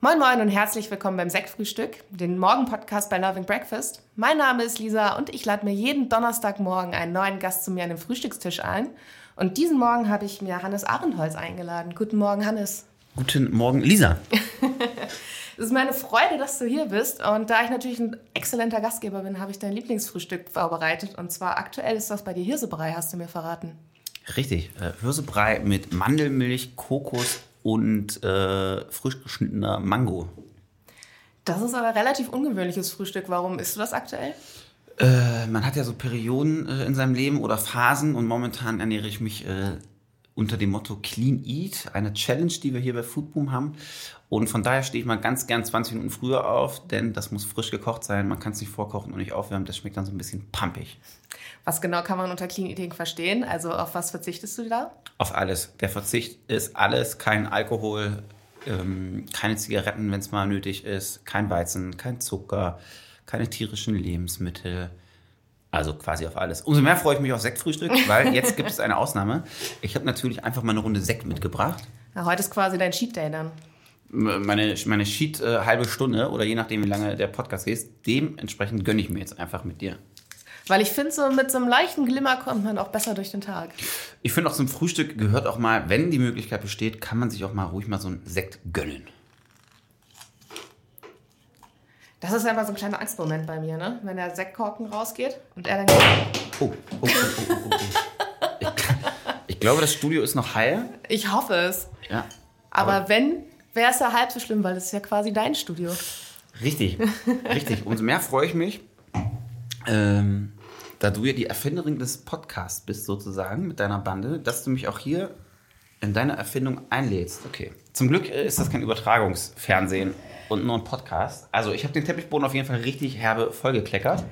Moin Moin und herzlich willkommen beim Sektfrühstück, den Morgenpodcast bei Loving Breakfast. Mein Name ist Lisa und ich lade mir jeden Donnerstagmorgen einen neuen Gast zu mir an den Frühstückstisch ein. Und diesen Morgen habe ich mir Hannes Abendholz eingeladen. Guten Morgen, Hannes. Guten Morgen, Lisa. es ist meine Freude, dass du hier bist. Und da ich natürlich ein exzellenter Gastgeber bin, habe ich dein Lieblingsfrühstück vorbereitet. Und zwar aktuell ist das bei dir Hirsebrei, hast du mir verraten. Richtig, äh, Hirsebrei mit Mandelmilch, Kokos und äh, frisch geschnittener Mango. Das ist aber relativ ungewöhnliches Frühstück. Warum isst du das aktuell? Äh, man hat ja so Perioden äh, in seinem Leben oder Phasen und momentan ernähre ich mich äh, unter dem Motto Clean Eat, eine Challenge, die wir hier bei Foodboom haben. Und von daher stehe ich mal ganz gern 20 Minuten früher auf, denn das muss frisch gekocht sein. Man kann es nicht vorkochen und nicht aufwärmen. Das schmeckt dann so ein bisschen pumpig. Was genau kann man unter Clean Eating verstehen? Also auf was verzichtest du da? Auf alles. Der Verzicht ist alles. Kein Alkohol, ähm, keine Zigaretten, wenn es mal nötig ist, kein Weizen, kein Zucker, keine tierischen Lebensmittel. Also quasi auf alles. Umso mehr freue ich mich auf Sektfrühstück, weil jetzt gibt es eine Ausnahme. Ich habe natürlich einfach mal eine Runde Sekt mitgebracht. Ja, heute ist quasi dein Cheat Day dann meine, meine Sheet äh, halbe Stunde oder je nachdem, wie lange der Podcast ist, dementsprechend gönne ich mir jetzt einfach mit dir. Weil ich finde, so mit so einem leichten Glimmer kommt man auch besser durch den Tag. Ich finde auch zum Frühstück gehört auch mal, wenn die Möglichkeit besteht, kann man sich auch mal ruhig mal so einen Sekt gönnen. Das ist einfach so ein kleiner Angstmoment bei mir, ne? Wenn der Sektkorken rausgeht und er dann. Oh, oh, oh, oh, oh, oh. Ich, ich glaube, das Studio ist noch heil. Ich hoffe es. Ja. Aber, aber wenn, wäre es ja halb so schlimm, weil das ist ja quasi dein Studio. Richtig, richtig. Umso mehr freue ich mich, ähm, da du ja die Erfinderin des Podcasts bist, sozusagen, mit deiner Bande, dass du mich auch hier in deine Erfindung einlädst. Okay. Zum Glück ist das kein Übertragungsfernsehen und nur ein Podcast. Also, ich habe den Teppichboden auf jeden Fall richtig herbe vollgekleckert.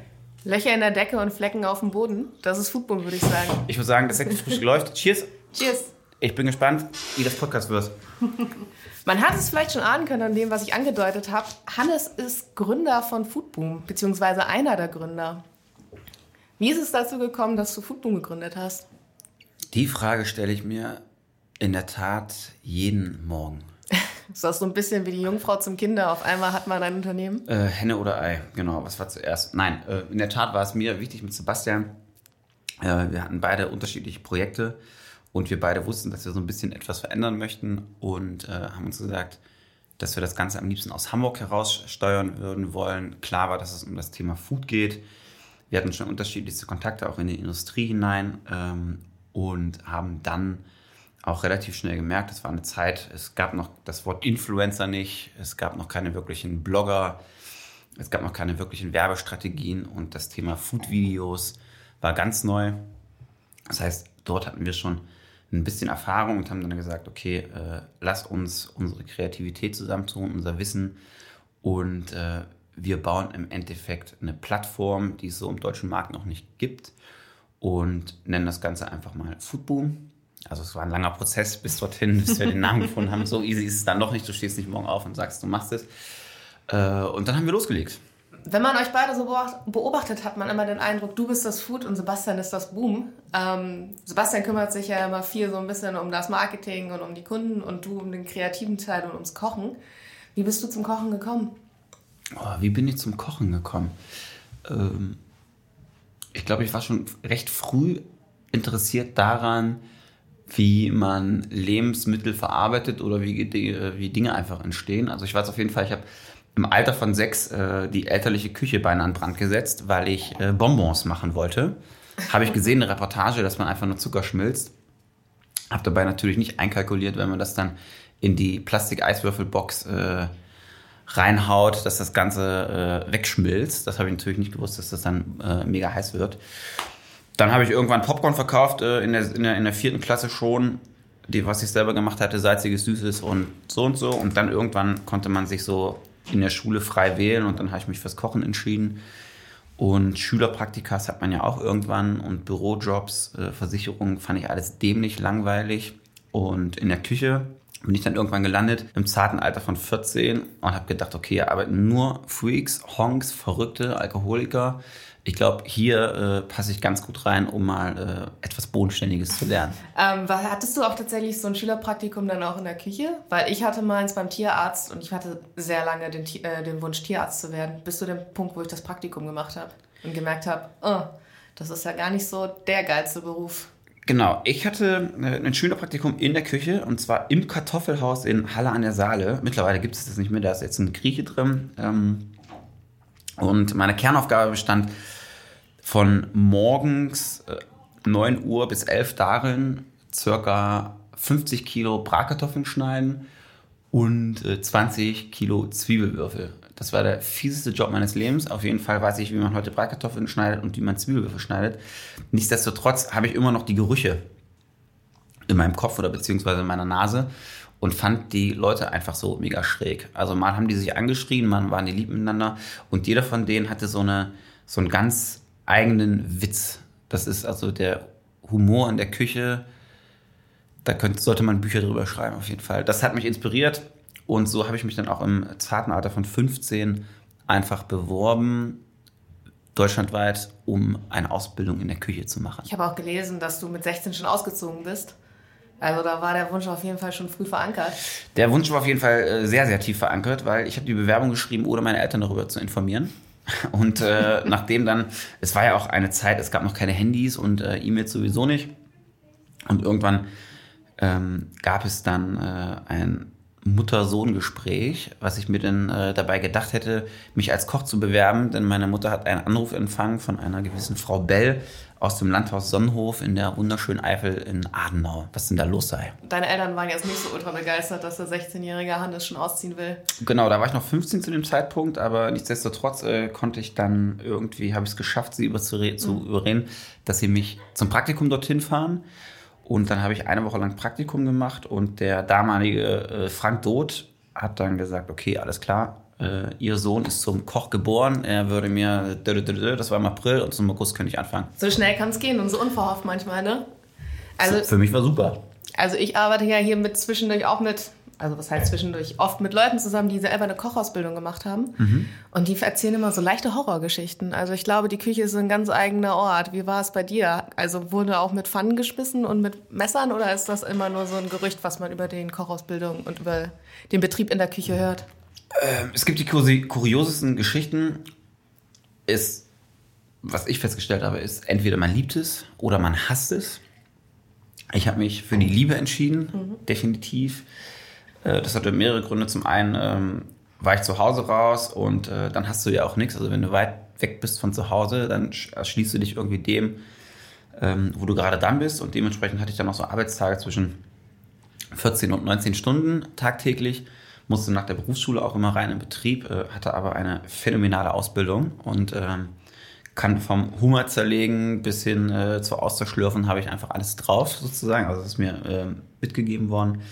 Löcher in der Decke und Flecken auf dem Boden. Das ist Football, würde ich sagen. Ich würde sagen, das Sektfrühstück läuft. Cheers. Cheers. Ich bin gespannt, wie das Podcast wird. Man hat es vielleicht schon ahnen können an dem, was ich angedeutet habe. Hannes ist Gründer von Foodboom, beziehungsweise einer der Gründer. Wie ist es dazu gekommen, dass du Foodboom gegründet hast? Die Frage stelle ich mir in der Tat jeden Morgen. ist das so ein bisschen wie die Jungfrau zum Kinder? Auf einmal hat man ein Unternehmen? Äh, Henne oder Ei, genau. Was war zuerst? Nein, äh, in der Tat war es mir wichtig mit Sebastian. Äh, wir hatten beide unterschiedliche Projekte und wir beide wussten, dass wir so ein bisschen etwas verändern möchten und äh, haben uns gesagt, dass wir das Ganze am liebsten aus Hamburg heraus steuern würden wollen. Klar war, dass es um das Thema Food geht. Wir hatten schon unterschiedlichste Kontakte auch in die Industrie hinein ähm, und haben dann auch relativ schnell gemerkt, es war eine Zeit, es gab noch das Wort Influencer nicht, es gab noch keine wirklichen Blogger, es gab noch keine wirklichen Werbestrategien und das Thema Food-Videos war ganz neu. Das heißt, dort hatten wir schon ein bisschen Erfahrung und haben dann gesagt, okay, äh, lass uns unsere Kreativität zusammentun, unser Wissen und äh, wir bauen im Endeffekt eine Plattform, die es so im deutschen Markt noch nicht gibt und nennen das Ganze einfach mal Foodboom. Also es war ein langer Prozess bis dorthin, bis wir den Namen gefunden haben. So easy ist es dann doch nicht. Du stehst nicht morgen auf und sagst, du machst es. Äh, und dann haben wir losgelegt wenn man euch beide so beobachtet, hat man immer den Eindruck, du bist das Food und Sebastian ist das Boom. Ähm, Sebastian kümmert sich ja immer viel so ein bisschen um das Marketing und um die Kunden und du um den kreativen Teil und ums Kochen. Wie bist du zum Kochen gekommen? Oh, wie bin ich zum Kochen gekommen? Ähm, ich glaube, ich war schon recht früh interessiert daran, wie man Lebensmittel verarbeitet oder wie, wie Dinge einfach entstehen. Also ich weiß auf jeden Fall, ich habe im Alter von sechs äh, die elterliche Küche beinahe an Brand gesetzt, weil ich äh, Bonbons machen wollte. Habe ich gesehen, eine Reportage, dass man einfach nur Zucker schmilzt. Habe dabei natürlich nicht einkalkuliert, wenn man das dann in die Plastik-Eiswürfelbox äh, reinhaut, dass das Ganze äh, wegschmilzt. Das habe ich natürlich nicht gewusst, dass das dann äh, mega heiß wird. Dann habe ich irgendwann Popcorn verkauft, äh, in, der, in, der, in der vierten Klasse schon, die, was ich selber gemacht hatte, salziges, süßes und so und so. Und dann irgendwann konnte man sich so in der Schule frei wählen und dann habe ich mich fürs Kochen entschieden. Und Schülerpraktikas hat man ja auch irgendwann und Bürojobs, äh, Versicherungen fand ich alles dämlich langweilig. Und in der Küche bin ich dann irgendwann gelandet im zarten Alter von 14 und habe gedacht, okay, hier arbeiten nur Freaks, Honks, Verrückte, Alkoholiker. ich glaube, hier äh, passe ich ganz gut rein, um mal äh, etwas Bodenständiges zu lernen. Ähm, hattest du auch tatsächlich so ein Schülerpraktikum dann auch in der Küche? Weil ich hatte meins beim Tierarzt und ich hatte sehr lange den, äh, den Wunsch, Tierarzt zu werden, bis zu dem Punkt, wo ich das Praktikum gemacht habe und gemerkt habe, oh, das ist ja gar nicht so der geilste Beruf. Genau, ich hatte äh, ein Schülerpraktikum in der Küche und zwar im Kartoffelhaus in Halle an der Saale. Mittlerweile gibt es das nicht mehr, da ist jetzt ein Grieche drin. Ähm, und meine Kernaufgabe bestand von morgens 9 äh, Uhr bis 11 darin, circa 50 Kilo Bratkartoffeln schneiden und 20 äh, Kilo Zwiebelwürfel. Das war der fieseste Job meines Lebens. Auf jeden Fall weiß ich, wie man heute Bratkartoffeln schneidet und wie man Zwiebelwürfel schneidet. Nichtsdestotrotz habe ich immer noch die Gerüche in meinem Kopf oder beziehungsweise in meiner Nase und fand die Leute einfach so mega schräg. Also mal haben die sich angeschrien, mal waren die lieb miteinander und jeder von denen hatte so, eine, so einen ganz eigenen Witz. Das ist also der Humor in der Küche. Da könnte, sollte man Bücher drüber schreiben, auf jeden Fall. Das hat mich inspiriert und so habe ich mich dann auch im zarten Alter von 15 einfach beworben, deutschlandweit, um eine Ausbildung in der Küche zu machen. Ich habe auch gelesen, dass du mit 16 schon ausgezogen bist. Also da war der Wunsch auf jeden Fall schon früh verankert. Der Wunsch war auf jeden Fall äh, sehr, sehr tief verankert, weil ich habe die Bewerbung geschrieben, ohne meine Eltern darüber zu informieren. Und äh, nachdem dann, es war ja auch eine Zeit, es gab noch keine Handys und äh, E-Mails sowieso nicht. Und irgendwann ähm, gab es dann äh, ein Mutter-Sohn-Gespräch, was ich mir dann äh, dabei gedacht hätte, mich als Koch zu bewerben, denn meine Mutter hat einen Anruf empfangen von einer gewissen Frau Bell aus dem Landhaus Sonnenhof in der wunderschönen Eifel in Adenau, was denn da los sei. Deine Eltern waren jetzt nicht so ultra begeistert, dass der 16-jährige Hannes schon ausziehen will. Genau, da war ich noch 15 zu dem Zeitpunkt, aber nichtsdestotrotz äh, konnte ich dann irgendwie, habe ich es geschafft, sie mhm. zu überreden, dass sie mich zum Praktikum dorthin fahren. Und dann habe ich eine Woche lang Praktikum gemacht und der damalige äh, Frank Doth hat dann gesagt, okay, alles klar, äh, ihr Sohn ist zum Koch geboren, er würde mir, das war im April und zum August könnte ich anfangen. So schnell kann es gehen und so unverhofft manchmal, ne? Also, Für mich war super. Also ich arbeite ja hier mit zwischendurch auch mit also was heißt zwischendurch, oft mit Leuten zusammen, die selber eine Kochausbildung gemacht haben. Mhm. Und die erzählen immer so leichte Horrorgeschichten. Also ich glaube, die Küche ist ein ganz eigener Ort. Wie war es bei dir? Also wurde auch mit Pfannen geschmissen und mit Messern oder ist das immer nur so ein Gerücht, was man über den Kochausbildung und über den Betrieb in der Küche hört? Ähm, es gibt die kuriosesten Geschichten. Ist, was ich festgestellt habe, ist, entweder man liebt es oder man hasst es. Ich habe mich für die Liebe entschieden, mhm. definitiv. Äh, das hatte mehrere Gründe. Zum einen ähm, war ich zu Hause raus und äh, dann hast du ja auch nichts. Also wenn du weit weg bist von zu Hause, dann schließt du dich irgendwie dem, ähm, wo du gerade dann bist. Und dementsprechend hatte ich dann noch so Arbeitstage zwischen 14 und 19 Stunden tagtäglich. Musste nach der Berufsschule auch immer rein in Betrieb, äh, hatte aber eine phänomenale Ausbildung und ähm, kann vom Hummer zerlegen bis hin äh, zur Austerschlürfen habe ich einfach alles drauf sozusagen. Also das ist mir äh, mitgegeben worden.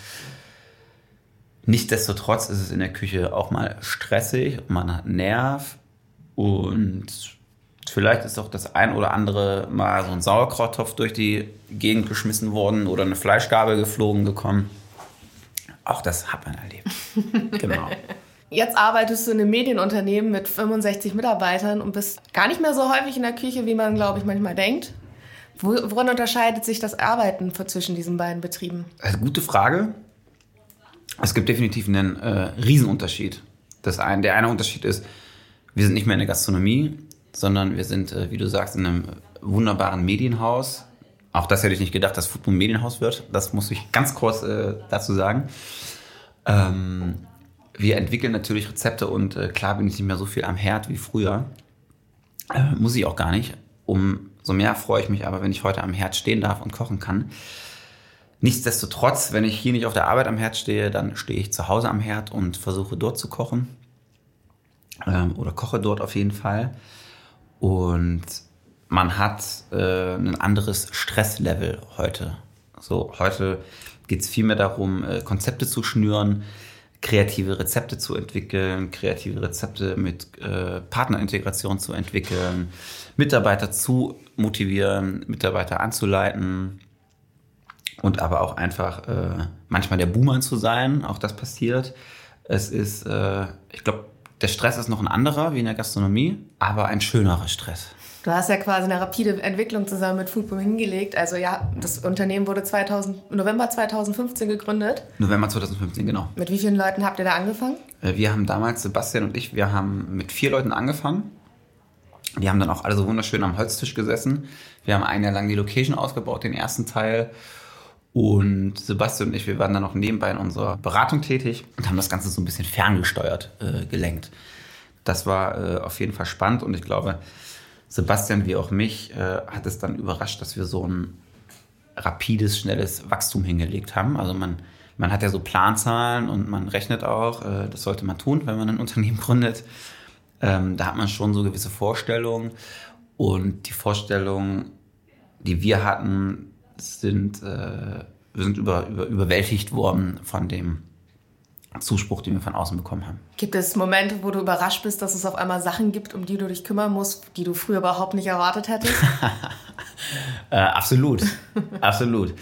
Nichtsdestotrotz ist es in der Küche auch mal stressig, man hat Nerv und vielleicht ist auch das ein oder andere mal so ein Sauerkrauttopf durch die Gegend geschmissen worden oder eine Fleischgabel geflogen gekommen. Auch das hat man erlebt. genau. Jetzt arbeitest du in einem Medienunternehmen mit 65 Mitarbeitern und bist gar nicht mehr so häufig in der Küche, wie man, glaube ich, manchmal denkt. Worin unterscheidet sich das Arbeiten zwischen diesen beiden Betrieben? Also, gute Frage. Es gibt definitiv einen äh, Riesenunterschied. Das ein, der eine Unterschied ist, wir sind nicht mehr in der Gastronomie, sondern wir sind, äh, wie du sagst, in einem wunderbaren Medienhaus. Auch das hätte ich nicht gedacht, dass Football ein Medienhaus wird. Das muss ich ganz kurz äh, dazu sagen. Ähm, wir entwickeln natürlich Rezepte und äh, klar bin ich nicht mehr so viel am Herd wie früher. Äh, muss ich auch gar nicht. Umso mehr freue ich mich aber, wenn ich heute am Herd stehen darf und kochen kann. Nichtsdestotrotz, wenn ich hier nicht auf der Arbeit am Herd stehe, dann stehe ich zu Hause am Herd und versuche dort zu kochen. Ähm, oder koche dort auf jeden Fall. Und man hat äh, ein anderes Stresslevel heute. So, heute geht es vielmehr darum, äh, Konzepte zu schnüren, kreative Rezepte zu entwickeln, kreative Rezepte mit äh, Partnerintegration zu entwickeln, Mitarbeiter zu motivieren, Mitarbeiter anzuleiten, und aber auch einfach äh, manchmal der Boomer zu sein. Auch das passiert. Es ist, äh, ich glaube, der Stress ist noch ein anderer wie in der Gastronomie, aber ein schönerer Stress. Du hast ja quasi eine rapide Entwicklung zusammen mit Foodboom hingelegt. Also ja, das Unternehmen wurde 2000, November 2015 gegründet. November 2015, genau. Mit wie vielen Leuten habt ihr da angefangen? Äh, wir haben damals, Sebastian und ich, wir haben mit vier Leuten angefangen. Die haben dann auch alle so wunderschön am Holztisch gesessen. Wir haben ein Jahr lang die Location ausgebaut, den ersten Teil. Und Sebastian und ich, wir waren dann noch nebenbei in unserer Beratung tätig und haben das Ganze so ein bisschen ferngesteuert äh, gelenkt. Das war äh, auf jeden Fall spannend und ich glaube, Sebastian wie auch mich äh, hat es dann überrascht, dass wir so ein rapides, schnelles Wachstum hingelegt haben. Also man, man hat ja so Planzahlen und man rechnet auch, äh, das sollte man tun, wenn man ein Unternehmen gründet. Ähm, da hat man schon so gewisse Vorstellungen und die Vorstellungen, die wir hatten, sind, äh, wir sind über, über, überwältigt worden von dem Zuspruch, den wir von außen bekommen haben. Gibt es Momente, wo du überrascht bist, dass es auf einmal Sachen gibt, um die du dich kümmern musst, die du früher überhaupt nicht erwartet hättest? äh, absolut, absolut.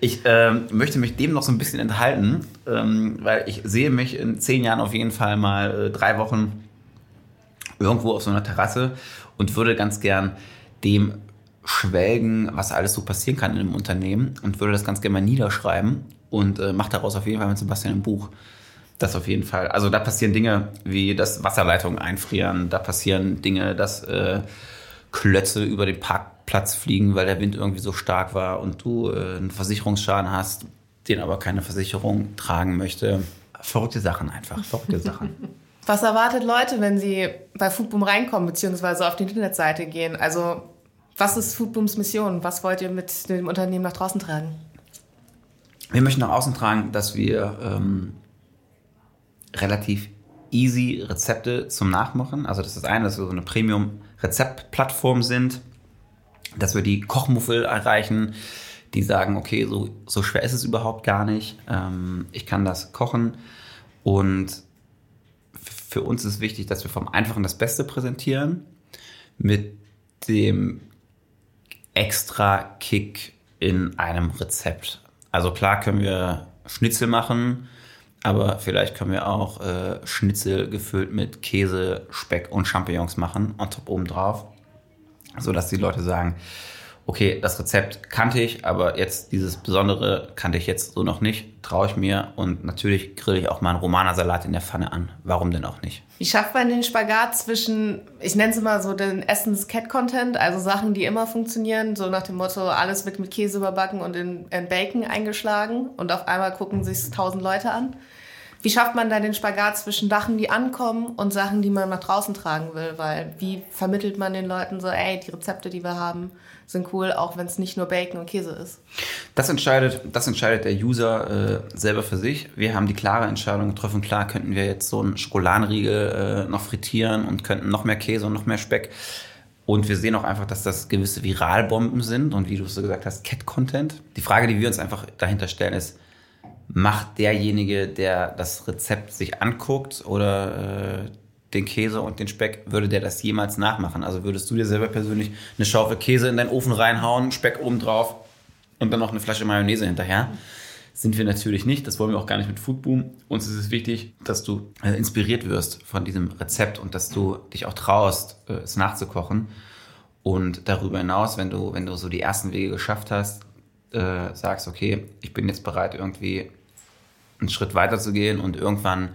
Ich ähm, möchte mich dem noch so ein bisschen enthalten, ähm, weil ich sehe mich in zehn Jahren auf jeden Fall mal äh, drei Wochen irgendwo auf so einer Terrasse und würde ganz gern dem schwelgen, was alles so passieren kann in einem Unternehmen und würde das ganz gerne mal niederschreiben und äh, mache daraus auf jeden Fall mit Sebastian ein Buch. Das auf jeden Fall. Also da passieren Dinge wie, dass Wasserleitungen einfrieren, da passieren Dinge, dass äh, Klötze über den Parkplatz fliegen, weil der Wind irgendwie so stark war und du äh, einen Versicherungsschaden hast, den aber keine Versicherung tragen möchte. Verrückte Sachen einfach, verrückte Sachen. Was erwartet Leute, wenn sie bei Foodboom reinkommen, beziehungsweise auf die Internetseite gehen? Also, was ist Foodbooms Mission? Was wollt ihr mit dem Unternehmen nach draußen tragen? Wir möchten nach außen tragen, dass wir ähm, relativ easy Rezepte zum Nachmachen. Also das ist eine, dass wir so eine Premium-Rezeptplattform sind, dass wir die Kochmuffel erreichen, die sagen, okay, so, so schwer ist es überhaupt gar nicht. Ähm, ich kann das kochen. Und für uns ist wichtig, dass wir vom Einfachen das Beste präsentieren mit dem extra Kick in einem Rezept. Also klar können wir Schnitzel machen, aber vielleicht können wir auch äh, Schnitzel gefüllt mit Käse, Speck und Champignons machen und top oben drauf, sodass die Leute sagen, okay, das Rezept kannte ich, aber jetzt dieses Besondere kannte ich jetzt so noch nicht, traue ich mir und natürlich grille ich auch mal einen Romanersalat in der Pfanne an. Warum denn auch nicht? Wie schafft man den Spagat zwischen, ich nenne es mal so den Essens-Cat-Content, also Sachen, die immer funktionieren, so nach dem Motto, alles wird mit Käse überbacken und in, in Bacon eingeschlagen und auf einmal gucken sich tausend Leute an. Wie schafft man da den Spagat zwischen Sachen, die ankommen und Sachen, die man nach draußen tragen will? Weil wie vermittelt man den Leuten so, ey, die Rezepte, die wir haben, sind cool, auch wenn es nicht nur Bacon und Käse ist? Das entscheidet, das entscheidet der User äh, selber für sich. Wir haben die klare Entscheidung getroffen, klar könnten wir jetzt so einen Schokoladenriegel äh, noch frittieren und könnten noch mehr Käse und noch mehr Speck. Und wir sehen auch einfach, dass das gewisse Viralbomben sind und wie du es so gesagt hast, Cat-Content. Die Frage, die wir uns einfach dahinter stellen, ist, macht derjenige, der das Rezept sich anguckt oder äh, den Käse und den Speck, würde der das jemals nachmachen? Also würdest du dir selber persönlich eine Schaufel Käse in deinen Ofen reinhauen, Speck oben drauf und dann noch eine Flasche Mayonnaise hinterher? Sind wir natürlich nicht, das wollen wir auch gar nicht mit Foodboom. Uns ist es wichtig, dass du äh, inspiriert wirst von diesem Rezept und dass du dich auch traust, äh, es nachzukochen. Und darüber hinaus, wenn du, wenn du so die ersten Wege geschafft hast, äh, sagst, okay, ich bin jetzt bereit, irgendwie einen Schritt weiter zu gehen und irgendwann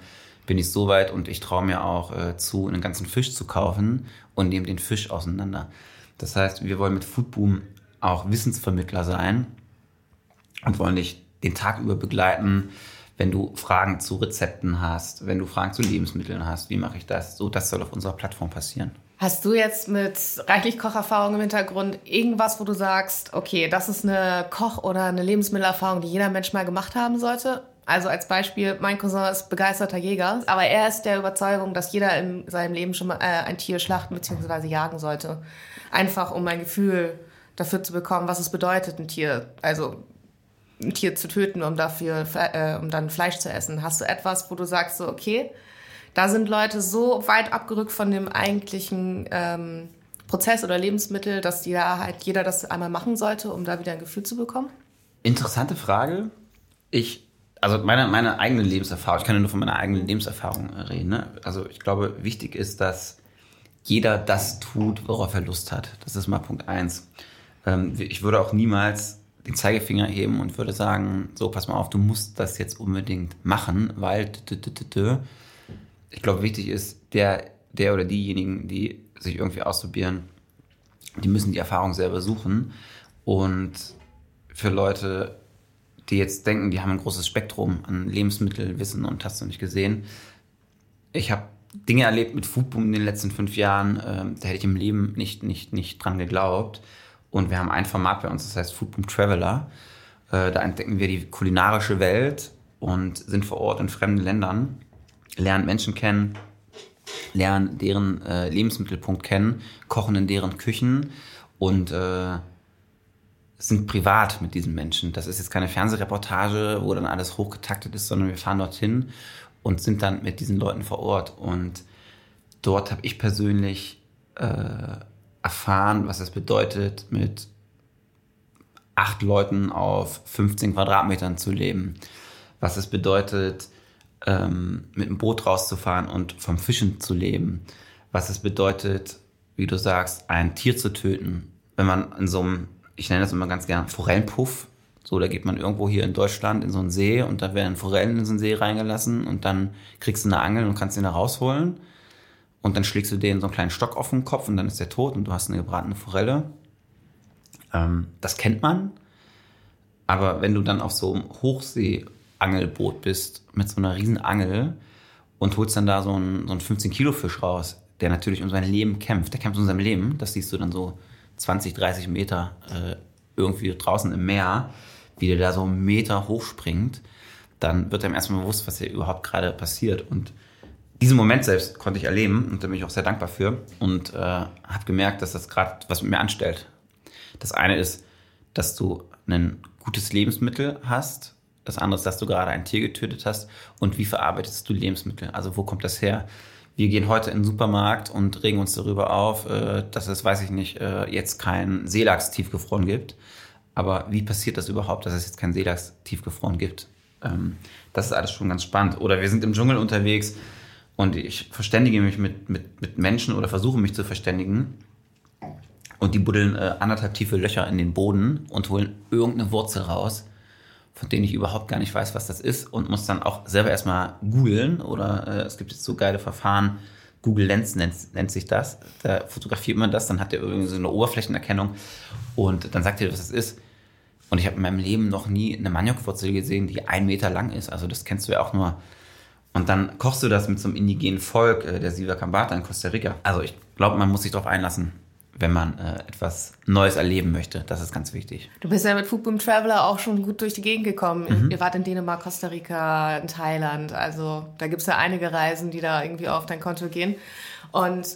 bin ich so weit und ich traue mir auch äh, zu, einen ganzen Fisch zu kaufen und nehme den Fisch auseinander. Das heißt, wir wollen mit Foodboom auch Wissensvermittler sein und wollen dich den Tag über begleiten, wenn du Fragen zu Rezepten hast, wenn du Fragen zu Lebensmitteln hast, wie mache ich das? So, das soll auf unserer Plattform passieren. Hast du jetzt mit reichlich Kocherfahrung im Hintergrund irgendwas, wo du sagst, okay, das ist eine Koch- oder eine Lebensmittelerfahrung, die jeder Mensch mal gemacht haben sollte? Also als Beispiel, mein Cousin ist begeisterter Jäger, aber er ist der Überzeugung, dass jeder in seinem Leben schon mal äh, ein Tier schlachten bzw. jagen sollte. Einfach um ein Gefühl dafür zu bekommen, was es bedeutet, ein Tier, also ein Tier zu töten, um dafür, äh, um dann Fleisch zu essen. Hast du etwas, wo du sagst so, okay, da sind Leute so weit abgerückt von dem eigentlichen ähm, Prozess oder Lebensmittel, dass die da halt jeder das einmal machen sollte, um da wieder ein Gefühl zu bekommen? Interessante Frage. Ich also meine, meine eigene Lebenserfahrung, ich kann ja nur von meiner eigenen Lebenserfahrung reden. Ne? Also ich glaube, wichtig ist, dass jeder das tut, worauf er Lust hat. Das ist mal Punkt eins. Ähm, ich würde auch niemals den Zeigefinger heben und würde sagen, so, pass mal auf, du musst das jetzt unbedingt machen, weil ich glaube, wichtig ist, der, der oder diejenigen, die sich irgendwie ausprobieren, die müssen die Erfahrung selber suchen. Und für Leute, die jetzt denken, die haben ein großes Spektrum an Lebensmittelwissen und hast du nicht gesehen, ich habe Dinge erlebt mit Foodboom in den letzten fünf Jahren, äh, da hätte ich im Leben nicht, nicht, nicht dran geglaubt. Und wir haben ein Format bei uns, das heißt Foodboom Traveler. Äh, da entdecken wir die kulinarische Welt und sind vor Ort in fremden Ländern, lernen Menschen kennen, lernen deren äh, Lebensmittelpunkt kennen, kochen in deren Küchen und äh, sind privat mit diesen Menschen. Das ist jetzt keine Fernsehreportage, wo dann alles hochgetaktet ist, sondern wir fahren dorthin und sind dann mit diesen Leuten vor Ort. Und dort habe ich persönlich äh, erfahren, was es bedeutet, mit acht Leuten auf 15 Quadratmetern zu leben. Was es bedeutet, ähm, mit dem Boot rauszufahren und vom Fischen zu leben. Was es bedeutet, wie du sagst, ein Tier zu töten. Wenn man in so einem, ich nenne das immer ganz gerne Forellenpuff, so, da geht man irgendwo hier in Deutschland in so einen See und da werden Forellen in so einen See reingelassen und dann kriegst du eine Angel und kannst ihn da rausholen. Und dann schlägst du denen so einen kleinen Stock auf den Kopf und dann ist der tot und du hast eine gebratene Forelle. Ähm, das kennt man. Aber wenn du dann auf so einem Hochseeangelboot bist mit so einer riesen Angel und holst dann da so einen, so einen 15-Kilo-Fisch raus, der natürlich um sein Leben kämpft, der kämpft um sein Leben, das siehst du dann so 20, 30 Meter äh, irgendwie draußen im Meer wie der da so einen Meter hochspringt, dann wird einem erstmal bewusst, was hier überhaupt gerade passiert. Und diesen Moment selbst konnte ich erleben und da bin ich auch sehr dankbar für und äh, habe gemerkt, dass das gerade was mit mir anstellt. Das eine ist, dass du ein gutes Lebensmittel hast. Das andere ist, dass du gerade ein Tier getötet hast. Und wie verarbeitest du Lebensmittel? Also wo kommt das her? Wir gehen heute in den Supermarkt und regen uns darüber auf, äh, dass es, weiß ich nicht, äh, jetzt kein Seelachs tiefgefroren gibt. Aber wie passiert das überhaupt, dass es jetzt kein Seelachs tiefgefroren gibt? Ähm, das ist alles schon ganz spannend. Oder wir sind im Dschungel unterwegs und ich verständige mich mit, mit, mit Menschen oder versuche mich zu verständigen. Und die buddeln äh, anderthalb tiefe Löcher in den Boden und holen irgendeine Wurzel raus, von denen ich überhaupt gar nicht weiß, was das ist und muss dann auch selber erstmal googeln. Oder äh, es gibt jetzt so geile Verfahren, Google Lens nennt, nennt, sich das. Da fotografiert man das, dann hat er irgendwie so eine Oberflächenerkennung und dann sagt er, was das ist. Und ich habe in meinem Leben noch nie eine Maniokwurzel gesehen, die ein Meter lang ist. Also das kennst du ja auch nur. Und dann kochst du das mit so einem indigenen Volk, äh, der Siva Cambata in Costa Rica. Also ich glaube, man muss sich darauf einlassen, wenn man äh, etwas Neues erleben möchte. Das ist ganz wichtig. Du bist ja mit Foodboom Traveler auch schon gut durch die Gegend gekommen. Mhm. Ihr wart in Dänemark, Costa Rica, in Thailand. Also da gibt es ja einige Reisen, die da irgendwie auf dein Konto gehen. Und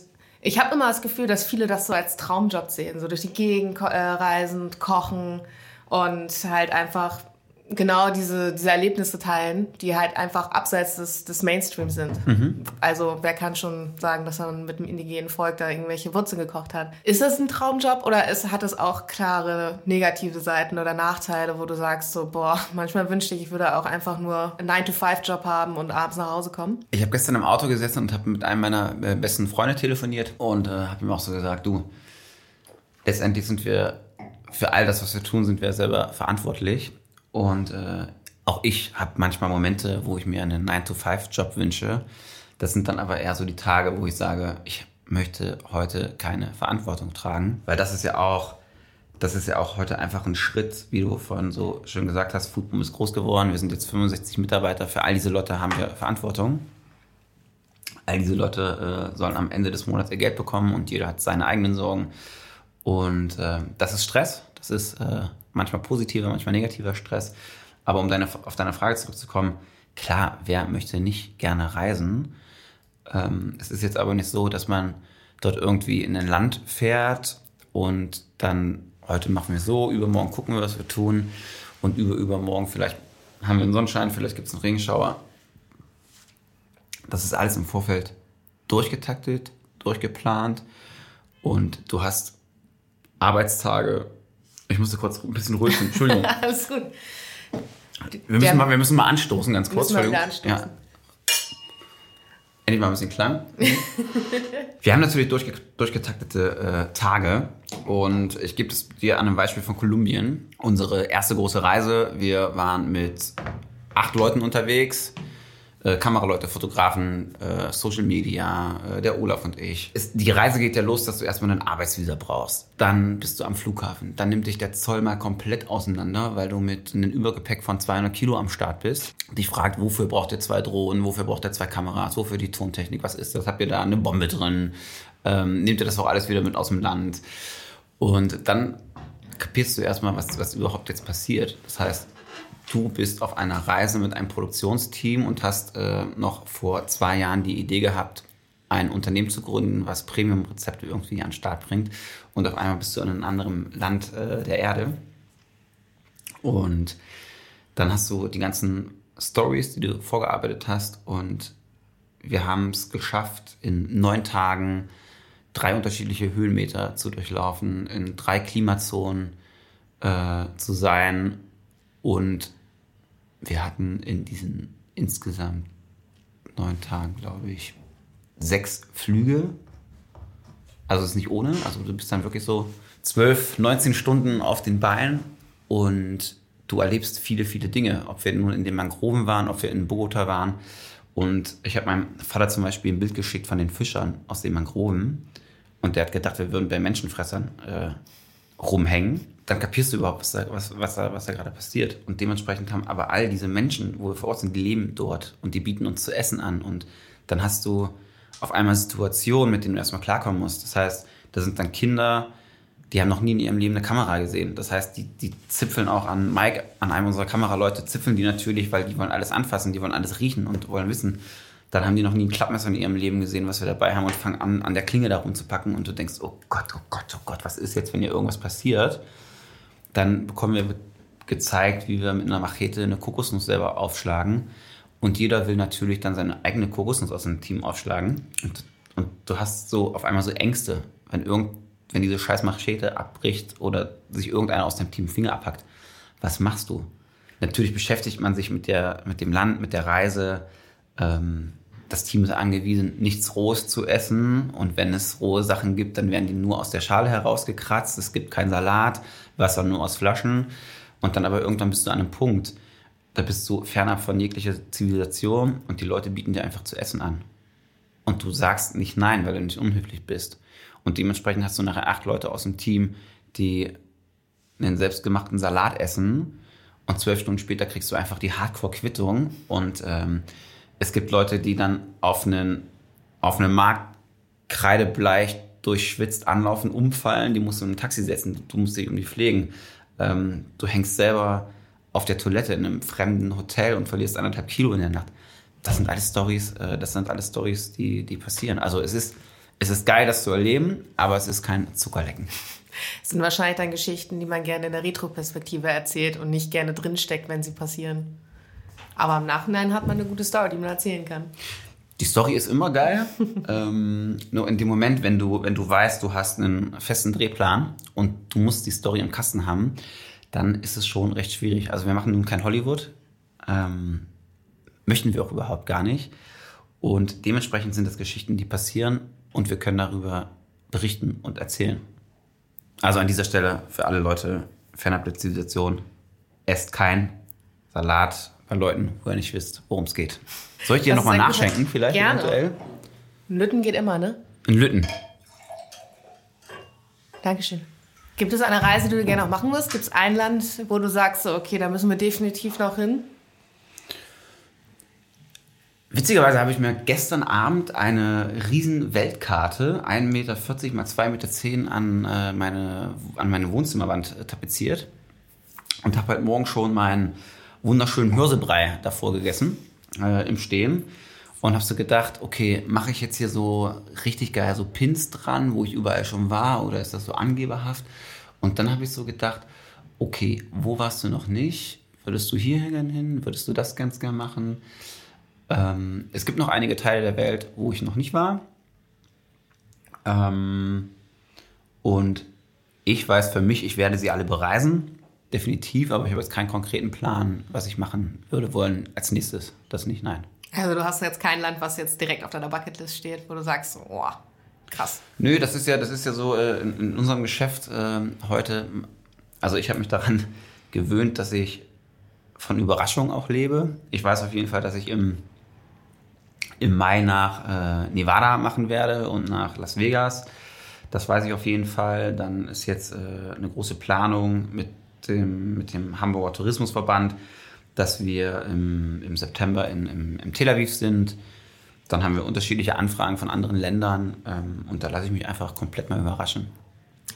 ich habe immer das Gefühl, dass viele das so als Traumjob sehen. So durch die Gegend äh, reisen, kochen und halt einfach genau diese, diese Erlebnisse teilen, die halt einfach abseits des, des Mainstreams sind. Mhm. Also wer kann schon sagen, dass er mit dem indigenen Volk da irgendwelche Wurzeln gekocht hat. Ist das ein Traumjob oder ist, hat es auch klare negative Seiten oder Nachteile, wo du sagst so, boah, manchmal wünschte ich, ich würde auch einfach nur einen 9-to-5-Job haben und abends nach Hause kommen? Ich habe gestern im Auto gesessen und habe mit einem meiner äh, besten Freunde telefoniert und äh, habe ihm auch so gesagt, du, letztendlich sind wir für all das, was wir tun, sind wir selber verantwortlich. Und äh, auch ich habe manchmal Momente, wo ich mir einen 9-to-5-Job wünsche. Das sind dann aber eher so die Tage, wo ich sage, ich möchte heute keine Verantwortung tragen. Weil das ist ja auch, das ist ja auch heute einfach ein Schritt, wie du vorhin so schön gesagt hast, Foodboom ist groß geworden. Wir sind jetzt 65 Mitarbeiter. Für all diese Leute haben wir Verantwortung. All diese Leute äh, sollen am Ende des Monats ihr Geld bekommen und jeder hat seine eigenen Sorgen. Und äh, das ist Stress. Das ist äh, manchmal positiver, manchmal negativer Stress. Aber um deine, auf deine Frage zurückzukommen, klar, wer möchte nicht gerne reisen? Ähm, es ist jetzt aber nicht so, dass man dort irgendwie in ein Land fährt und dann heute machen wir so, übermorgen gucken wir, was wir tun und über übermorgen vielleicht haben wir einen Sonnenschein, vielleicht gibt es einen Regenschauer. Das ist alles im Vorfeld durchgetaktet, durchgeplant und du hast Arbeitstage. Ich musste kurz ein bisschen ruhig sein. Entschuldigung. Alles gut. Wir müssen, mal, wir müssen mal anstoßen, ganz kurz. Müssen wir wieder anstoßen. Ja. endlich mal ein bisschen Klang. Wir haben natürlich durchge durchgetaktete äh, Tage und ich gebe es dir an einem Beispiel von Kolumbien. Unsere erste große Reise, wir waren mit acht Leuten unterwegs äh, Kameraleute, Fotografen, äh, Social Media, äh, der Olaf und ich. Es, die Reise geht ja los, dass du erstmal einen Arbeitsvisa brauchst. Dann bist du am Flughafen. Dann nimmt dich der Zoll mal komplett auseinander, weil du mit einem Übergepäck von 200 Kilo am Start bist. Die fragt, wofür braucht ihr zwei Drohnen, wofür braucht ihr zwei Kameras, wofür die Tontechnik, was ist das? Habt ihr da eine Bombe drin? Ähm, nehmt ihr das auch alles wieder mit aus dem Land? Und dann kapierst du erstmal, was, was überhaupt jetzt passiert. Das heißt, du bist auf einer Reise mit einem Produktionsteam und hast äh, noch vor zwei Jahren die Idee gehabt, ein Unternehmen zu gründen, was Premium-Rezepte irgendwie an den Start bringt. Und auf einmal bist du in einem anderen Land äh, der Erde. Und dann hast du die ganzen Stories, die du vorgearbeitet hast. Und wir haben es geschafft, in neun Tagen drei unterschiedliche Höhenmeter zu durchlaufen, in drei Klimazonen äh, zu sein und wir hatten in diesen insgesamt neun Tagen, glaube ich, sechs Flüge. Also es ist nicht ohne. Also du bist dann wirklich so zwölf, 19 Stunden auf den Beinen und du erlebst viele, viele Dinge. Ob wir nun in den Mangroven waren, ob wir in Bogota waren. Und ich habe meinem Vater zum Beispiel ein Bild geschickt von den Fischern aus den Mangroven. Und der hat gedacht, wir würden bei Menschenfressern äh, rumhängen dann kapierst du überhaupt, was da, was, was da, was da gerade passiert. Und dementsprechend haben aber all diese Menschen, wo wir vor Ort sind, die leben dort und die bieten uns zu essen an. Und dann hast du auf einmal Situationen, mit denen du erstmal klarkommen musst. Das heißt, da sind dann Kinder, die haben noch nie in ihrem Leben eine Kamera gesehen. Das heißt, die, die zipfeln auch an Mike, an einem unserer Kameraleute, zipfeln die natürlich, weil die wollen alles anfassen, die wollen alles riechen und wollen wissen. Dann haben die noch nie ein Klappmesser in ihrem Leben gesehen, was wir dabei haben und fangen an, an der Klinge da rumzupacken und du denkst, oh Gott, oh Gott, oh Gott, was ist jetzt, wenn hier irgendwas passiert? Dann bekommen wir gezeigt, wie wir mit einer Machete eine Kokosnuss selber aufschlagen. Und jeder will natürlich dann seine eigene Kokosnuss aus dem Team aufschlagen. Und, und du hast so auf einmal so Ängste, wenn, irgend, wenn diese scheiß Machete abbricht oder sich irgendeiner aus deinem Team Finger abhackt. Was machst du? Natürlich beschäftigt man sich mit, der, mit dem Land, mit der Reise. Ähm, das Team ist angewiesen, nichts Rohes zu essen. Und wenn es rohe Sachen gibt, dann werden die nur aus der Schale herausgekratzt. Es gibt keinen Salat, Wasser nur aus Flaschen. Und dann aber irgendwann bist du an einem Punkt, da bist du fernab von jeglicher Zivilisation und die Leute bieten dir einfach zu essen an. Und du sagst nicht nein, weil du nicht unhöflich bist. Und dementsprechend hast du nachher acht Leute aus dem Team, die einen selbstgemachten Salat essen und zwölf Stunden später kriegst du einfach die Hardcore-Quittung und ähm, es gibt Leute, die dann auf einen, auf einen Markt kreidebleich durchschwitzt anlaufen, umfallen, die musst du in ein Taxi setzen, du musst dich um die pflegen. Ähm, du hängst selber auf der Toilette in einem fremden Hotel und verlierst anderthalb Kilo in der Nacht. Das sind alles Stories, äh, das sind alles Stories, die, die passieren. Also es ist, es ist geil, das zu erleben, aber es ist kein Zuckerlecken. Es sind wahrscheinlich dann Geschichten, die man gerne in der Retroperspektive erzählt und nicht gerne drinsteckt, wenn sie passieren. Aber im Nachhinein hat man eine gute Story, die man erzählen kann. Die Story ist immer geil. ähm, nur in dem Moment, wenn du, wenn du weißt, du hast einen festen Drehplan und du musst die Story im Kasten haben, dann ist es schon recht schwierig. Also wir machen nun kein Hollywood. Ähm, möchten wir auch überhaupt gar nicht. Und dementsprechend sind das Geschichten, die passieren und wir können darüber berichten und erzählen. Also an dieser Stelle für alle Leute fernab der Zivilisation, esst kein Salat, bei Leuten, wo ihr nicht wisst, worum es geht. Soll ich dir nochmal nachschenken, vielleicht Gerne. eventuell? Ein Lütten geht immer, ne? Ein Lütten. Dankeschön. Gibt es eine Reise, die du gerne noch machen musst? Gibt es ein Land, wo du sagst, okay, da müssen wir definitiv noch hin? Witzigerweise habe ich mir gestern Abend eine riesen Weltkarte, 1,40 Meter mal 2,10 Meter an, äh, meine, an meine Wohnzimmerwand äh, tapeziert und habe heute Morgen schon mein wunderschönen Hirsebrei davor gegessen, äh, im Stehen. Und habe so gedacht, okay, mache ich jetzt hier so richtig geil so Pins dran, wo ich überall schon war, oder ist das so angeberhaft? Und dann habe ich so gedacht, okay, wo warst du noch nicht? Würdest du hier hin? Würdest du das ganz gern machen? Ähm, es gibt noch einige Teile der Welt, wo ich noch nicht war. Ähm, und ich weiß für mich, ich werde sie alle bereisen definitiv, aber ich habe jetzt keinen konkreten Plan, was ich machen würde wollen als nächstes. Das nicht, nein. Also du hast jetzt kein Land, was jetzt direkt auf deiner Bucketlist steht, wo du sagst, oh, krass. Nö, das ist ja, das ist ja so äh, in, in, unserem Geschäft äh, heute. Also ich habe mich daran gewöhnt, dass ich von Überraschung auch lebe. Ich weiß auf jeden Fall, dass ich im, im Mai nach äh, Nevada machen werde und nach Las Vegas. Das weiß ich auf jeden Fall. Dann ist jetzt äh, eine große Planung mit dem, mit dem Hamburger Tourismusverband, dass wir im, im September in, im, im Tel Aviv sind. Dann haben wir unterschiedliche Anfragen von anderen Ländern ähm, und da lasse ich mich einfach komplett mal überraschen.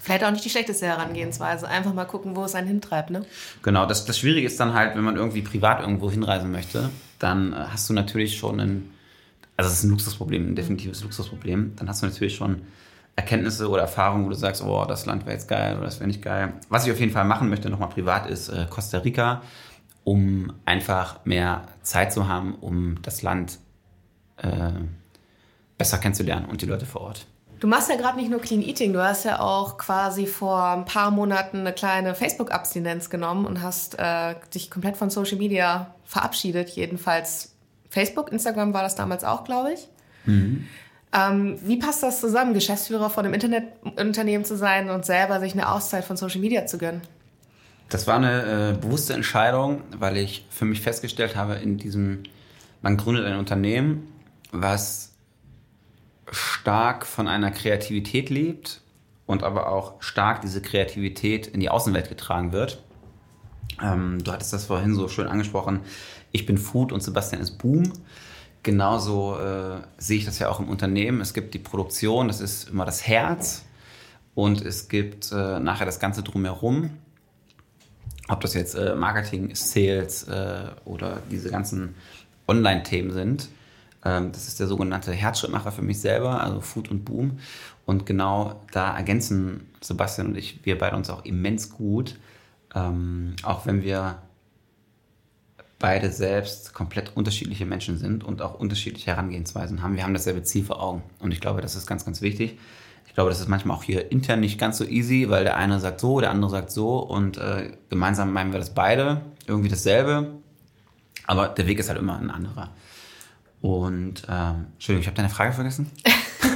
Vielleicht auch nicht die schlechteste Herangehensweise. Einfach mal gucken, wo es einen hintreibt, ne? Genau, das, das Schwierige ist dann halt, wenn man irgendwie privat irgendwo hinreisen möchte, dann äh, hast du natürlich schon ein, also es ist ein Luxusproblem, ein definitives Luxusproblem, dann hast du natürlich schon Erkenntnisse oder Erfahrungen, wo du sagst, oh, das Land wäre jetzt geil oder das wäre nicht geil. Was ich auf jeden Fall machen möchte, nochmal privat, ist äh, Costa Rica, um einfach mehr Zeit zu haben, um das Land äh, besser kennenzulernen und die Leute vor Ort. Du machst ja gerade nicht nur Clean Eating, du hast ja auch quasi vor ein paar Monaten eine kleine Facebook-Abstinenz genommen und hast äh, dich komplett von Social Media verabschiedet. Jedenfalls Facebook, Instagram war das damals auch, glaube ich. Mhm. Ähm, wie passt das zusammen, Geschäftsführer von einem Internetunternehmen zu sein und selber sich eine Auszeit von Social Media zu gönnen? Das war eine äh, bewusste Entscheidung, weil ich für mich festgestellt habe, in diesem, man gründet ein Unternehmen, was stark von einer Kreativität lebt und aber auch stark diese Kreativität in die Außenwelt getragen wird. Ähm, du hattest das vorhin so schön angesprochen. Ich bin Food und Sebastian ist Boom. Genauso äh, sehe ich das ja auch im Unternehmen. Es gibt die Produktion, das ist immer das Herz. Und es gibt äh, nachher das Ganze drumherum. Ob das jetzt äh, Marketing, Sales äh, oder diese ganzen Online-Themen sind. Ähm, das ist der sogenannte Herzschrittmacher für mich selber, also Food und Boom. Und genau da ergänzen Sebastian und ich, wir beide uns auch immens gut. Ähm, auch wenn wir beide selbst komplett unterschiedliche Menschen sind und auch unterschiedliche Herangehensweisen haben. Wir haben dasselbe Ziel vor Augen. Und ich glaube, das ist ganz, ganz wichtig. Ich glaube, das ist manchmal auch hier intern nicht ganz so easy, weil der eine sagt so, der andere sagt so und äh, gemeinsam meinen wir das beide, irgendwie dasselbe. Aber der Weg ist halt immer ein anderer. Und ähm, Entschuldigung, ich habe deine Frage vergessen.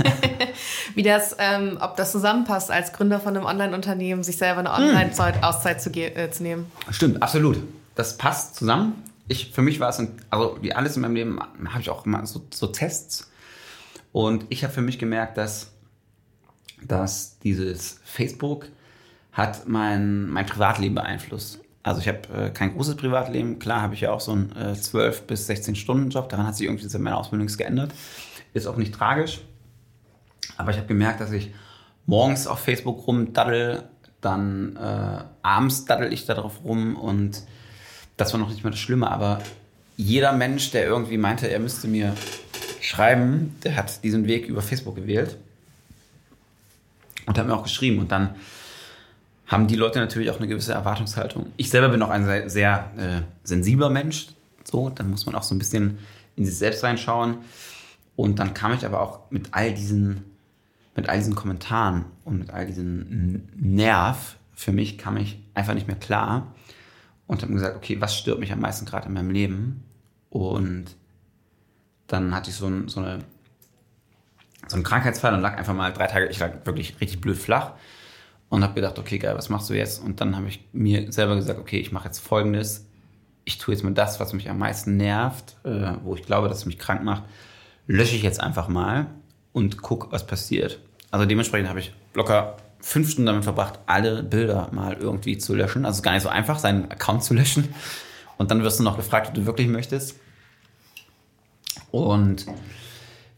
Wie das, ähm, ob das zusammenpasst, als Gründer von einem Online-Unternehmen, sich selber eine hm. Online-Auszeit zu, äh, zu nehmen. Stimmt, absolut. Das passt zusammen. Ich, für mich war es, ein, also wie alles in meinem Leben, habe ich auch immer so, so Tests. Und ich habe für mich gemerkt, dass, dass dieses Facebook hat mein, mein Privatleben beeinflusst. Also ich habe äh, kein großes Privatleben. Klar habe ich ja auch so einen äh, 12 bis 16 Stunden Job. Daran hat sich irgendwie seit meiner Ausbildung geändert. Ist auch nicht tragisch. Aber ich habe gemerkt, dass ich morgens auf Facebook rumdaddel, dann äh, abends daddel ich da drauf rum und das war noch nicht mal das Schlimme. Aber jeder Mensch, der irgendwie meinte, er müsste mir schreiben, der hat diesen Weg über Facebook gewählt und hat mir auch geschrieben. Und dann haben die Leute natürlich auch eine gewisse Erwartungshaltung. Ich selber bin auch ein sehr, sehr äh, sensibler Mensch, so, dann muss man auch so ein bisschen in sich selbst reinschauen. Und dann kam ich aber auch mit all diesen, mit all diesen Kommentaren und mit all diesen Nerv, für mich kam ich einfach nicht mehr klar und habe mir gesagt, okay, was stört mich am meisten gerade in meinem Leben? Und dann hatte ich so, ein, so, eine, so einen Krankheitsfall und lag einfach mal drei Tage, ich lag wirklich richtig blöd flach und habe gedacht, okay, geil, was machst du jetzt? Und dann habe ich mir selber gesagt, okay, ich mache jetzt Folgendes. Ich tue jetzt mal das, was mich am meisten nervt, äh, wo ich glaube, dass es mich krank macht, lösche ich jetzt einfach mal und guck, was passiert. Also dementsprechend habe ich locker fünf Stunden damit verbracht, alle Bilder mal irgendwie zu löschen. Also gar nicht so einfach, seinen Account zu löschen. Und dann wirst du noch gefragt, ob du wirklich möchtest. Und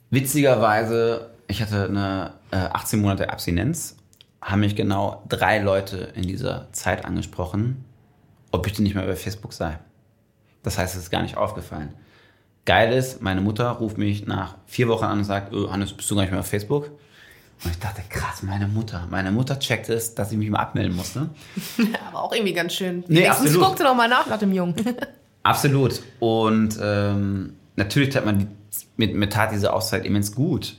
witzigerweise, ich hatte eine äh, 18 Monate Abstinenz haben mich genau drei Leute in dieser Zeit angesprochen, ob ich denn nicht mehr bei Facebook sei. Das heißt, es ist gar nicht aufgefallen. Geil ist, meine Mutter ruft mich nach vier Wochen an und sagt, Hannes, bist du gar nicht mehr auf Facebook? Und ich dachte, krass, meine Mutter. Meine Mutter checkt es, dass ich mich mal abmelden musste. Aber auch irgendwie ganz schön. Nee, Nächstens absolut. guckte noch mal nach nach dem Jungen. absolut. Und ähm, natürlich tat man die, mit, mit tat diese Auszeit immens gut.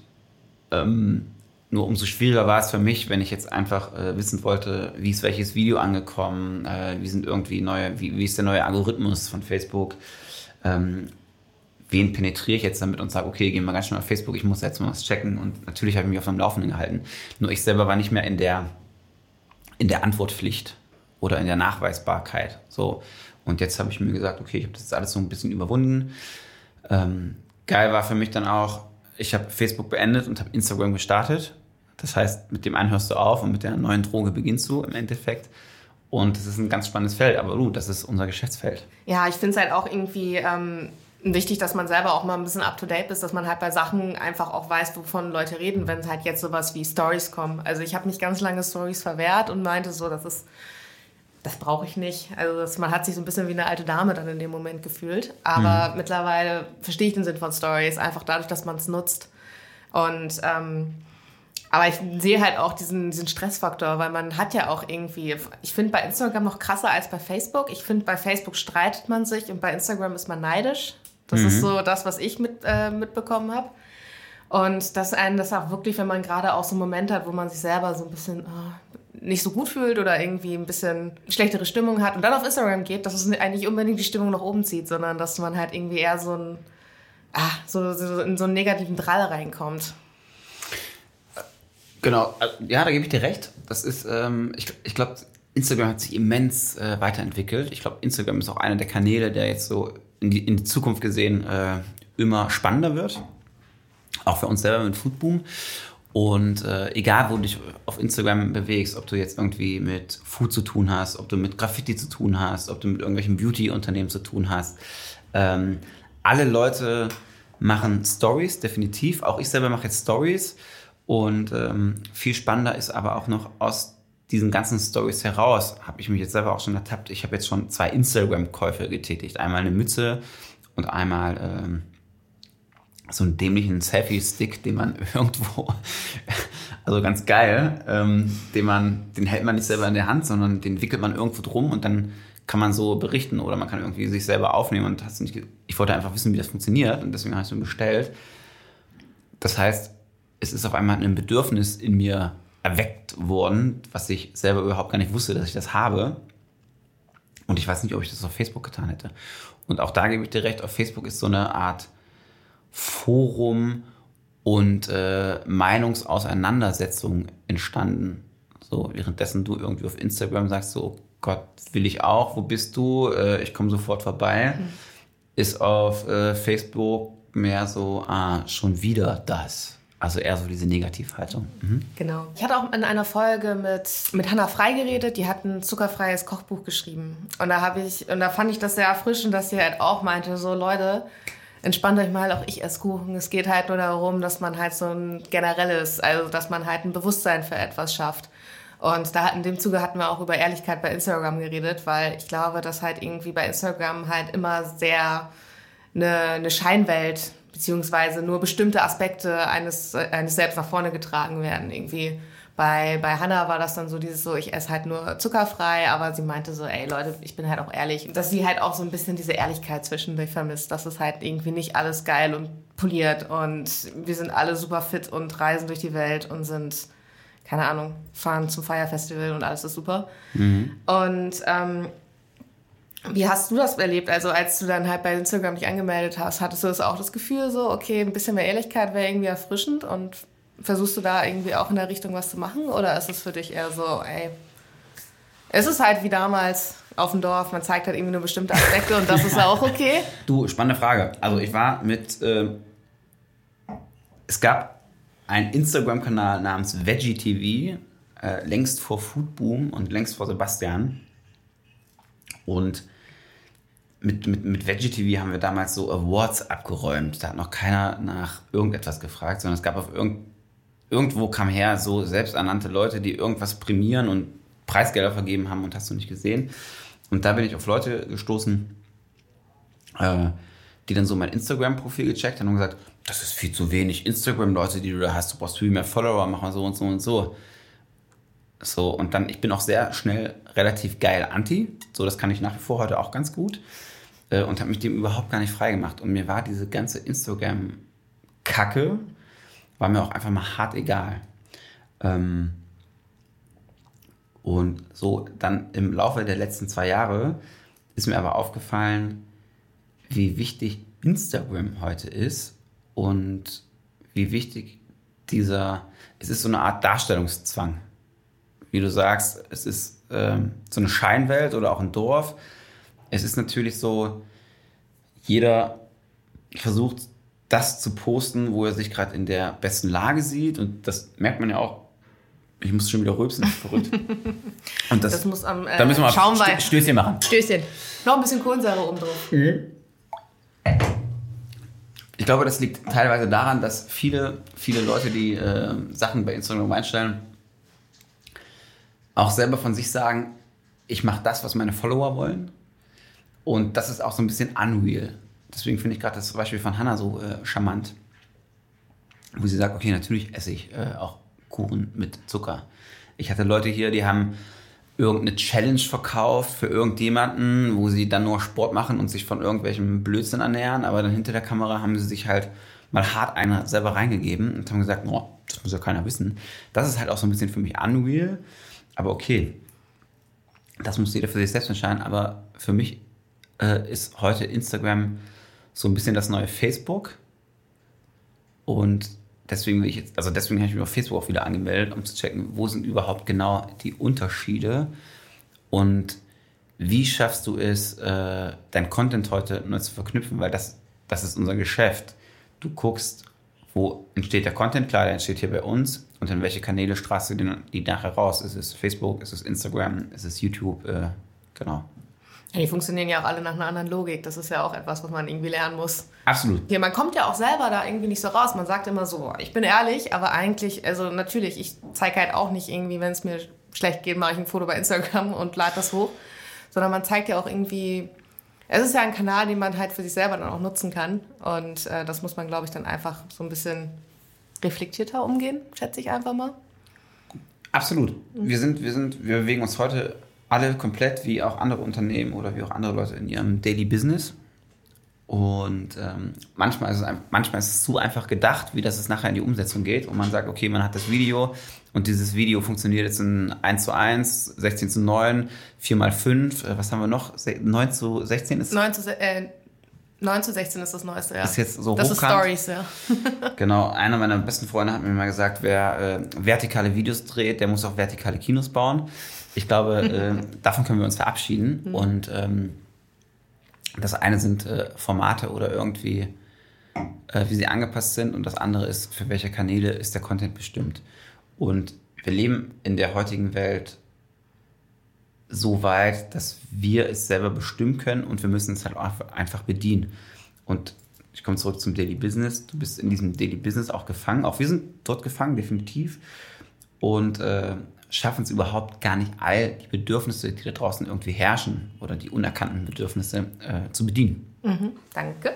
Ähm, nur umso schwieriger war es für mich, wenn ich jetzt einfach äh, wissen wollte, wie ist welches Video angekommen, äh, wie sind irgendwie neue, wie, wie ist der neue Algorithmus von Facebook, ähm, wen penetriere ich jetzt damit und sage, okay, gehen wir ganz schnell auf Facebook, ich muss jetzt mal was checken. Und natürlich habe ich mich auf dem Laufenden gehalten. Nur ich selber war nicht mehr in der, in der Antwortpflicht oder in der Nachweisbarkeit. So. Und jetzt habe ich mir gesagt, okay, ich habe das jetzt alles so ein bisschen überwunden. Ähm, geil war für mich dann auch, ich habe Facebook beendet und habe Instagram gestartet. Das heißt, mit dem einen hörst du auf und mit der neuen Droge beginnst du im Endeffekt. Und das ist ein ganz spannendes Feld, aber du, das ist unser Geschäftsfeld. Ja, ich finde es halt auch irgendwie ähm, wichtig, dass man selber auch mal ein bisschen up to date ist, dass man halt bei Sachen einfach auch weiß, wovon Leute reden, wenn es halt jetzt sowas wie Stories kommen. Also ich habe mich ganz lange Stories verwehrt und meinte so, das ist das brauche ich nicht. Also das, man hat sich so ein bisschen wie eine alte Dame dann in dem Moment gefühlt. Aber mhm. mittlerweile verstehe ich den Sinn von Stories, einfach dadurch, dass man es nutzt. Und ähm, aber ich sehe halt auch diesen, diesen Stressfaktor, weil man hat ja auch irgendwie, ich finde bei Instagram noch krasser als bei Facebook. Ich finde, bei Facebook streitet man sich und bei Instagram ist man neidisch. Das mhm. ist so das, was ich mit, äh, mitbekommen habe. Und dass einen das auch wirklich, wenn man gerade auch so einen Moment hat, wo man sich selber so ein bisschen, oh, nicht so gut fühlt oder irgendwie ein bisschen schlechtere Stimmung hat und dann auf Instagram geht, dass es eigentlich unbedingt die Stimmung nach oben zieht, sondern dass man halt irgendwie eher so, ein, ah, so, so in so einen negativen Drall reinkommt. Genau, ja, da gebe ich dir recht. Das ist, ähm, ich, ich glaube, Instagram hat sich immens äh, weiterentwickelt. Ich glaube, Instagram ist auch einer der Kanäle, der jetzt so in die, in die Zukunft gesehen äh, immer spannender wird. Auch für uns selber mit Foodboom. Und äh, egal, wo du dich auf Instagram bewegst, ob du jetzt irgendwie mit Food zu tun hast, ob du mit Graffiti zu tun hast, ob du mit irgendwelchen Beauty-Unternehmen zu tun hast, ähm, alle Leute machen Stories, definitiv. Auch ich selber mache jetzt Stories. Und ähm, viel spannender ist aber auch noch aus diesen ganzen Stories heraus, habe ich mich jetzt selber auch schon ertappt. Ich habe jetzt schon zwei Instagram-Käufe getätigt. Einmal eine Mütze und einmal ähm, so einen dämlichen Selfie-Stick, den man irgendwo, also ganz geil, ähm, den man, den hält man nicht selber in der Hand, sondern den wickelt man irgendwo drum und dann kann man so berichten oder man kann irgendwie sich selber aufnehmen und hast nicht, ich wollte einfach wissen, wie das funktioniert und deswegen habe ich so bestellt. Das heißt, es ist auf einmal ein Bedürfnis in mir erweckt worden, was ich selber überhaupt gar nicht wusste, dass ich das habe. Und ich weiß nicht, ob ich das auf Facebook getan hätte. Und auch da gebe ich dir recht, auf Facebook ist so eine Art Forum und äh, Meinungsauseinandersetzung entstanden. So, währenddessen du irgendwie auf Instagram sagst, so, oh Gott, will ich auch, wo bist du? Äh, ich komme sofort vorbei. Mhm. Ist auf äh, Facebook mehr so, ah, schon wieder das. Also eher so diese Negativhaltung. Mhm. Genau. Ich hatte auch in einer Folge mit, mit Hannah Frei geredet, die hat ein zuckerfreies Kochbuch geschrieben. Und da habe ich, und da fand ich das sehr erfrischend, dass sie halt auch meinte, so Leute, entspannt euch mal, auch ich esse Kuchen. Es geht halt nur darum, dass man halt so ein generelles, also dass man halt ein Bewusstsein für etwas schafft. Und da in dem Zuge hatten wir auch über Ehrlichkeit bei Instagram geredet, weil ich glaube, dass halt irgendwie bei Instagram halt immer sehr eine, eine Scheinwelt beziehungsweise nur bestimmte Aspekte eines, eines selbst nach vorne getragen werden. Irgendwie bei, bei Hannah war das dann so dieses so, ich esse halt nur zuckerfrei, aber sie meinte so, ey Leute, ich bin halt auch ehrlich. Dass sie halt auch so ein bisschen diese Ehrlichkeit zwischendurch vermisst, dass es halt irgendwie nicht alles geil und poliert und wir sind alle super fit und reisen durch die Welt und sind, keine Ahnung, fahren zum Feierfestival und alles ist super. Mhm. Und ähm, wie hast du das erlebt? Also als du dann halt bei Instagram dich angemeldet hast, hattest du das auch das Gefühl so, okay, ein bisschen mehr Ehrlichkeit wäre irgendwie erfrischend und versuchst du da irgendwie auch in der Richtung was zu machen? Oder ist es für dich eher so, ey, es ist halt wie damals auf dem Dorf, man zeigt halt irgendwie nur bestimmte Aspekte und das ist ja auch okay? Du, spannende Frage. Also ich war mit, äh, es gab einen Instagram-Kanal namens Veggie TV, äh, längst vor Foodboom und längst vor Sebastian. Und mit, mit, mit Veggie TV haben wir damals so Awards abgeräumt. Da hat noch keiner nach irgendetwas gefragt, sondern es gab auf irgendein irgendwo kam her so selbsternannte Leute, die irgendwas prämieren und Preisgelder vergeben haben und hast du nicht gesehen. Und da bin ich auf Leute gestoßen, äh, die dann so mein Instagram-Profil gecheckt haben und gesagt, das ist viel zu wenig Instagram-Leute, die du da hast, du brauchst viel mehr Follower, mach mal so und so und so. So, und dann, ich bin auch sehr schnell relativ geil anti. So, das kann ich nach wie vor heute auch ganz gut. Äh, und habe mich dem überhaupt gar nicht freigemacht. Und mir war diese ganze Instagram-Kacke, war mir auch einfach mal hart egal. Ähm, und so dann im Laufe der letzten zwei Jahre ist mir aber aufgefallen, wie wichtig Instagram heute ist und wie wichtig dieser, es ist so eine Art Darstellungszwang. Wie du sagst, es ist ähm, so eine Scheinwelt oder auch ein Dorf. Es ist natürlich so, jeder versucht das zu posten, wo er sich gerade in der besten Lage sieht. Und das merkt man ja auch. Ich muss schon wieder rülpsen, das ist verrückt. Und das, Das muss am äh, da müssen wir mal Schaumwein. Stö- Stößchen machen. Stößchen. Noch ein bisschen Kohlensäure oben drauf. Ich glaube, das liegt teilweise daran, dass viele, viele Leute, die äh, Sachen bei Instagram einstellen, auch selber von sich sagen, ich mache das, was meine Follower wollen. Und das ist auch so ein bisschen unreal. Deswegen finde ich gerade das Beispiel von Hannah so äh, charmant, wo sie sagt, okay, natürlich esse ich äh, auch Kuchen mit Zucker. Ich hatte Leute hier, die haben irgendeine Challenge verkauft für irgendjemanden, wo sie dann nur Sport machen und sich von irgendwelchem Blödsinn ernähren, aber dann hinter der Kamera haben sie sich halt mal hart einer selber reingegeben und haben gesagt, oh, das muss ja keiner wissen. Das ist halt auch so ein bisschen für mich unreal, aber okay, das muss jeder für sich selbst entscheiden, aber für mich äh, ist heute Instagram so ein bisschen das neue Facebook. Und deswegen will ich jetzt, also deswegen habe ich mich auf Facebook auch wieder angemeldet, um zu checken, wo sind überhaupt genau die Unterschiede und wie schaffst du es, äh, dein Content heute neu zu verknüpfen, weil das, das ist unser Geschäft. Du guckst, wo entsteht der Content, klar, der entsteht hier bei uns. Und in welche Kanäle strahlst du den, die nachher raus? Ist es Facebook, ist es Instagram, ist es YouTube, äh, genau. Die funktionieren ja auch alle nach einer anderen Logik. Das ist ja auch etwas, was man irgendwie lernen muss. Absolut. Hier, man kommt ja auch selber da irgendwie nicht so raus. Man sagt immer so, ich bin ehrlich, aber eigentlich, also natürlich, ich zeige halt auch nicht irgendwie, wenn es mir schlecht geht, mache ich ein Foto bei Instagram und lade das hoch. Sondern man zeigt ja auch irgendwie, es ist ja ein Kanal, den man halt für sich selber dann auch nutzen kann. Und äh, das muss man, glaube ich, dann einfach so ein bisschen reflektierter umgehen, schätze ich einfach mal. Absolut. Wir sind, wir sind, wir bewegen uns heute alle komplett wie auch andere Unternehmen oder wie auch andere Leute in ihrem Daily Business. Und ähm, manchmal, ist es, manchmal ist es zu einfach gedacht, wie das es nachher in die Umsetzung geht. Und man sagt, okay, man hat das Video und dieses Video funktioniert jetzt in 1 zu 1, 16 zu 9, 4 mal 5, äh, was haben wir noch? Se- 9 zu 16 ist 9 zu, äh, 9 zu 16 ist das Neueste, ja. Ist jetzt so Das hochkant. ist Stories, ja. Genau, einer meiner besten Freunde hat mir mal gesagt, wer äh, vertikale Videos dreht, der muss auch vertikale Kinos bauen. Ich glaube, äh, davon können wir uns verabschieden. Und ähm, das eine sind äh, Formate oder irgendwie, äh, wie sie angepasst sind. Und das andere ist, für welche Kanäle ist der Content bestimmt. Und wir leben in der heutigen Welt so weit, dass wir es selber bestimmen können und wir müssen es halt einfach bedienen. Und ich komme zurück zum Daily Business. Du bist in diesem Daily Business auch gefangen. Auch wir sind dort gefangen, definitiv. Und äh, schaffen es überhaupt gar nicht, all die Bedürfnisse, die da draußen irgendwie herrschen oder die unerkannten Bedürfnisse äh, zu bedienen. Mhm, danke.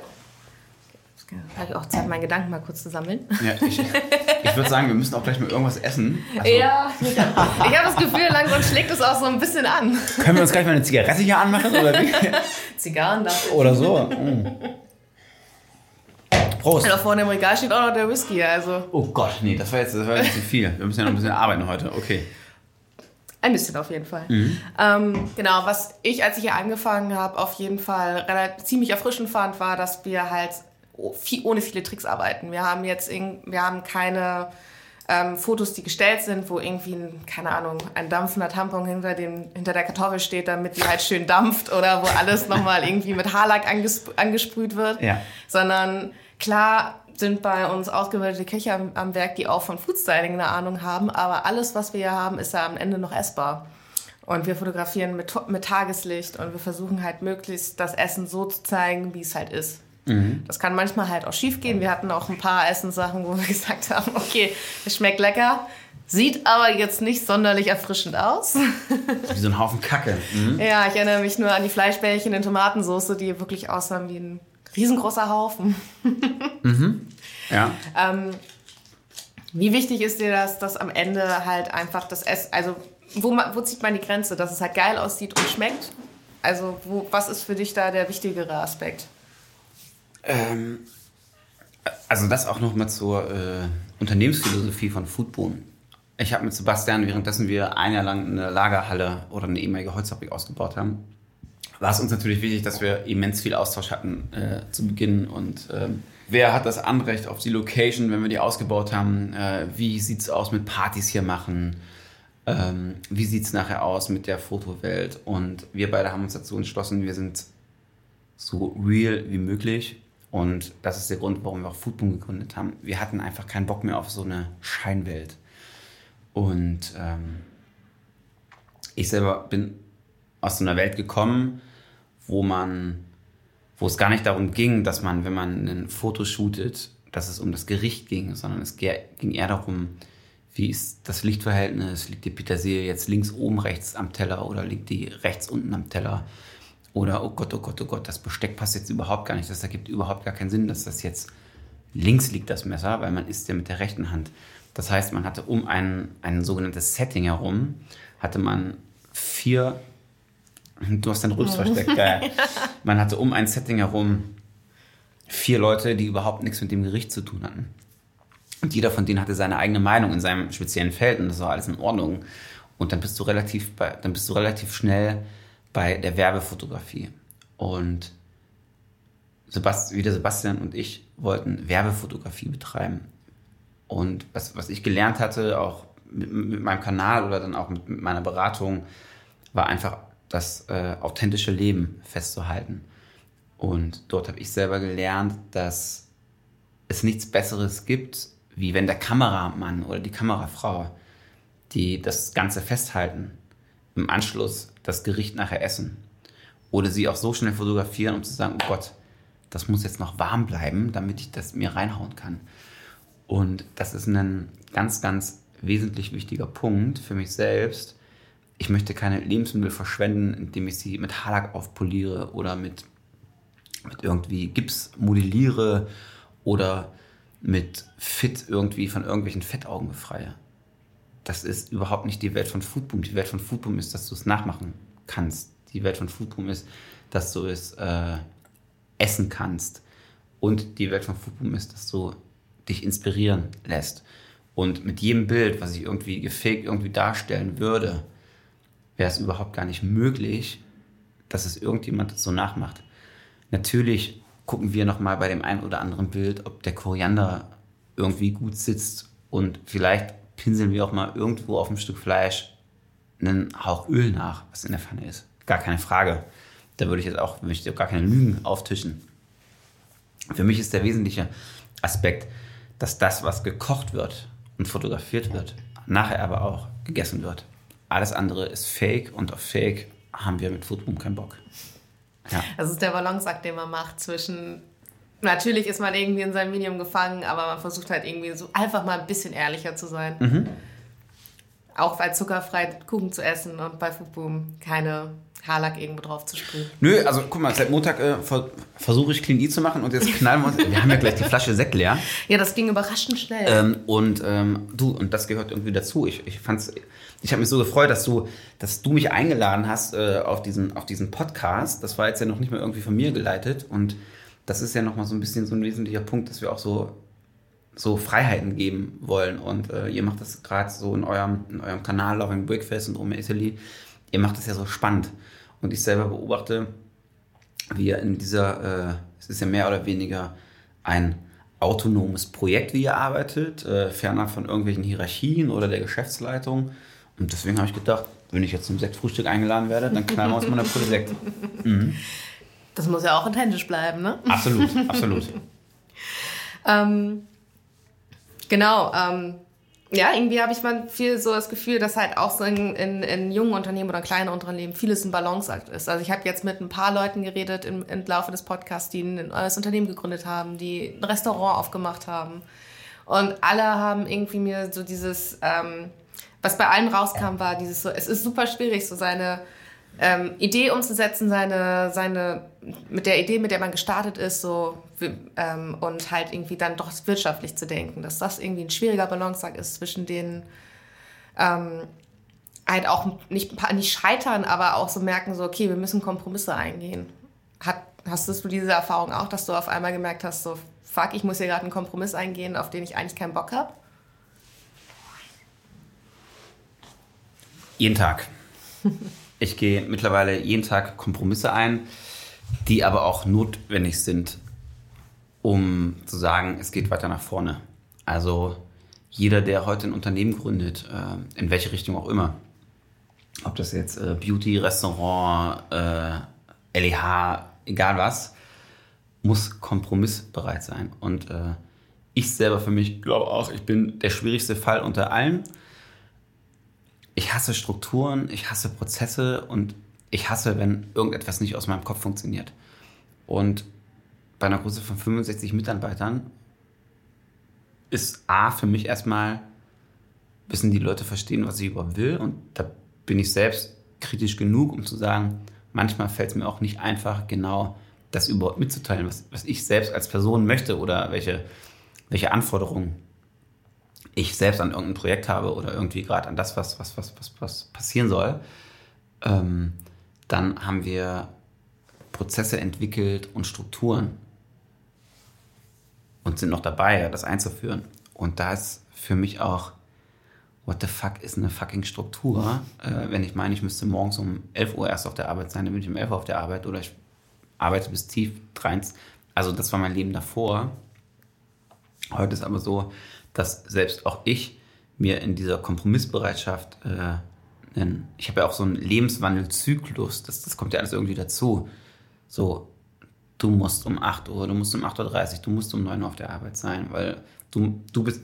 Ich habe auch Zeit, meinen Gedanken mal kurz zu sammeln. Ja, ich ich würde sagen, wir müssen auch gleich mal irgendwas essen. Also, Ja, ich habe das Gefühl, langsam schlägt es auch so ein bisschen an. Können wir uns gleich mal eine Zigarette hier anmachen oder wie? Zigarren dafür. Oder so. Mm. Prost. Da vorne im Regal steht auch noch der Whisky, also Oh Gott, nee, das war jetzt, das war jetzt zu viel. Wir müssen ja noch ein bisschen arbeiten heute. Okay. Ein bisschen auf jeden Fall. Ähm, genau, was ich, als ich hier angefangen habe, auf jeden Fall relativ, ziemlich erfrischend fand, war, dass wir halt viel, ohne viele Tricks arbeiten. Wir haben jetzt irgend- wir haben keine ähm, Fotos, die gestellt sind, wo irgendwie, ein, keine Ahnung, ein dampfender Tampon hinter, dem, hinter der Kartoffel steht, damit die halt schön dampft oder wo alles nochmal irgendwie mit Haarlack anges angesprüht wird. Ja. Sondern klar sind bei uns ausgebildete Köche am, am Werk, die auch von Foodstyling eine Ahnung haben, aber alles, was wir hier haben, ist ja am Ende noch essbar. Und wir fotografieren mit, mit Tageslicht und wir versuchen halt möglichst das Essen so zu zeigen, wie es halt ist. Das kann manchmal halt auch schief gehen. Wir hatten auch ein paar Essenssachen, wo wir gesagt haben, okay, es schmeckt lecker, sieht aber jetzt nicht sonderlich erfrischend aus. Wie so ein Haufen Kacke. Mhm. Ja, ich erinnere mich nur an die Fleischbällchen in Tomatensauce, die wirklich aussahen wie ein riesengroßer Haufen. Ja. Ähm, wie wichtig ist dir das, dass am Ende halt einfach das Essen, also wo, wo zieht man die Grenze, dass es halt geil aussieht und schmeckt? Also wo, was ist für dich da der wichtigere Aspekt? Ähm, also das auch noch mal zur äh, Unternehmensphilosophie von Foodboon. Ich habe mit Sebastian, währenddessen wir ein Jahr lang eine Lagerhalle oder eine ehemalige Holzfabrik ausgebaut haben, war es uns natürlich wichtig, dass wir immens viel Austausch hatten äh, zu Beginn und ähm, wer hat das Anrecht auf die Location, wenn wir die ausgebaut haben, äh, wie sieht es aus mit Partys hier machen, ähm, wie sieht es nachher aus mit der Fotowelt? Und wir beide haben uns dazu entschlossen, wir sind so real wie möglich. Und das ist der Grund, warum wir auch Foodboom gegründet haben. Wir hatten einfach keinen Bock mehr auf so eine Scheinwelt. Und ähm, ich selber bin aus so einer Welt gekommen, wo man, wo es gar nicht darum ging, dass man, wenn man ein Foto shootet, dass es um das Gericht ging, sondern es ging eher darum, wie ist das Lichtverhältnis? Liegt die Petersilie jetzt links oben rechts am Teller oder liegt die rechts unten am Teller? Oder oh Gott, oh Gott, oh Gott, das Besteck passt jetzt überhaupt gar nicht. Das ergibt überhaupt gar keinen Sinn, dass das jetzt links liegt, das Messer, weil man isst ja mit der rechten Hand. Das heißt, man hatte um ein, ein sogenanntes Setting herum, hatte man vier Du hast deinen Rülps versteckt, geil. Man hatte um ein Setting herum vier Leute, die überhaupt nichts mit dem Gericht zu tun hatten. Und jeder von denen hatte seine eigene Meinung in seinem speziellen Feld und das war alles in Ordnung. Und dann bist du relativ, bei, dann bist du relativ schnell bei der Werbefotografie. Und Sebast, wieder Sebastian und ich wollten Werbefotografie betreiben. Und was, was ich gelernt hatte, auch mit, mit meinem Kanal oder dann auch mit, mit meiner Beratung, war einfach das äh, authentische Leben festzuhalten. Und dort habe ich selber gelernt, dass es nichts Besseres gibt, wie wenn der Kameramann oder die Kamerafrau, die das Ganze festhalten, im Anschluss das Gericht nachher essen. Oder sie auch so schnell fotografieren, um zu sagen, oh Gott, das muss jetzt noch warm bleiben, damit ich das mir reinhauen kann. Und das ist ein ganz, ganz wesentlich wichtiger Punkt für mich selbst, ich möchte keine Lebensmittel verschwenden, indem ich sie mit Haarlack aufpoliere oder mit, mit irgendwie Gips modelliere oder mit Fit irgendwie von irgendwelchen Fettaugen befreie. Das ist überhaupt nicht die Welt von Foodboom. Die Welt von Foodboom ist, dass du es nachmachen kannst. Die Welt von Foodboom ist, dass du es äh, essen kannst. Und die Welt von Foodboom ist, dass du dich inspirieren lässt. Und mit jedem Bild, was ich irgendwie gefaked irgendwie darstellen würde, wäre es überhaupt gar nicht möglich, dass es irgendjemand so nachmacht. Natürlich gucken wir nochmal bei dem einen oder anderen Bild, ob der Koriander irgendwie gut sitzt und vielleicht pinseln wir auch mal irgendwo auf einem Stück Fleisch einen Hauch Öl nach, was in der Pfanne ist. Gar keine Frage. Da würde ich jetzt auch, möchte ich gar keine Lügen auftischen. Für mich ist der wesentliche Aspekt, dass das, was gekocht wird und fotografiert wird, nachher aber auch gegessen wird. Alles andere ist Fake und auf Fake haben wir mit Foodboom keinen Bock. Ja. Das ist der Balanceakt, den man macht zwischen Natürlich ist man irgendwie in seinem Medium gefangen, aber man versucht halt irgendwie so einfach mal ein bisschen ehrlicher zu sein. Mhm. Auch bei zuckerfrei Kuchen zu essen und bei Foodboom keine Haarlack irgendwo drauf zu sprühen. Nö, also guck mal, seit Montag äh, ver versuche ich Clean E zu machen und jetzt knallen wir uns. wir haben ja gleich die Flasche Sekt leer. Ja, das ging überraschend schnell. Ähm, und ähm, du, und das gehört irgendwie dazu. Ich, ich fand's, ich habe mich so gefreut, dass du, dass du mich eingeladen hast äh, auf, diesen, auf diesen Podcast. Das war jetzt ja noch nicht mehr irgendwie von mir geleitet. Und das ist ja nochmal so ein bisschen so ein wesentlicher Punkt, dass wir auch so, so Freiheiten geben wollen. Und äh, ihr macht das gerade so in eurem, in eurem Kanal Loving Breakfast und Ome Italy. Ihr macht das ja so spannend. Und ich selber beobachte, wie ihr in dieser, äh, es ist ja mehr oder weniger ein autonomes Projekt, wie ihr arbeitet, äh, fernab von irgendwelchen Hierarchien oder der Geschäftsleitung. Und deswegen habe ich gedacht, wenn ich jetzt zum Sektfrühstück eingeladen werde, dann knallen wir uns mal eine Pulle Sekt. Mhm. Das muss ja auch authentisch bleiben, ne? Absolut, absolut. ähm, genau. Ähm, ja, irgendwie habe ich mal viel so das Gefühl, dass halt auch so in, in, in jungen Unternehmen oder kleinen Unternehmen vieles ein Balanceakt ist. Also ich habe jetzt mit ein paar Leuten geredet im, im Laufe des Podcasts, die ein neues Unternehmen gegründet haben, die ein Restaurant aufgemacht haben. Und alle haben irgendwie mir so dieses... Ähm, was bei allen rauskam, war dieses so, es ist super schwierig, so seine ähm, Idee umzusetzen, seine, seine, mit der Idee, mit der man gestartet ist, so, ähm, und halt irgendwie dann doch wirtschaftlich zu denken, dass das irgendwie ein schwieriger Balanceakt ist zwischen den, ähm, halt auch nicht, nicht scheitern, aber auch so merken, so, okay, wir müssen Kompromisse eingehen. Hat, hast du diese Erfahrung auch, dass du auf einmal gemerkt hast, so, fuck, ich muss hier gerade einen Kompromiss eingehen, auf den ich eigentlich keinen Bock habe? Jeden Tag. Ich gehe mittlerweile jeden Tag Kompromisse ein, die aber auch notwendig sind, um zu sagen, es geht weiter nach vorne. Also jeder, der heute ein Unternehmen gründet, äh, in welche Richtung auch immer, ob das jetzt äh, Beauty, Restaurant, äh, LEH, egal was, muss kompromissbereit sein. Und ich selber für mich glaube auch, ich bin der schwierigste Fall unter allen. Ich hasse Strukturen, ich hasse Prozesse und ich hasse, wenn irgendetwas nicht aus meinem Kopf funktioniert. Und bei einer Größe von 65 Mitarbeitern ist A für mich erstmal, müssen die Leute verstehen, was ich überhaupt will. Und da bin ich selbst kritisch genug, um zu sagen, manchmal fällt es mir auch nicht einfach, genau das überhaupt mitzuteilen, was, was ich selbst als Person möchte oder welche, welche Anforderungen ich selbst an irgendein Projekt habe oder irgendwie gerade an das, was, was, was, was, was passieren soll. Ähm, dann haben wir Prozesse entwickelt und Strukturen und sind noch dabei, das einzuführen. Und da ist für mich auch what the fuck ist eine fucking Struktur? Äh, wenn ich meine, ich müsste morgens um 11 Uhr erst auf der Arbeit sein, dann bin ich um 11 Uhr auf der Arbeit oder ich arbeite bis tief 23. Also das war mein Leben davor. Heute ist aber so, dass selbst auch ich mir in dieser Kompromissbereitschaft, äh, ich habe ja auch so einen Lebenswandelzyklus, das, das kommt ja alles irgendwie dazu. So, du musst um 8 Uhr, du musst um 8.30 Uhr, du musst um 9 Uhr auf der Arbeit sein, weil du, du bist,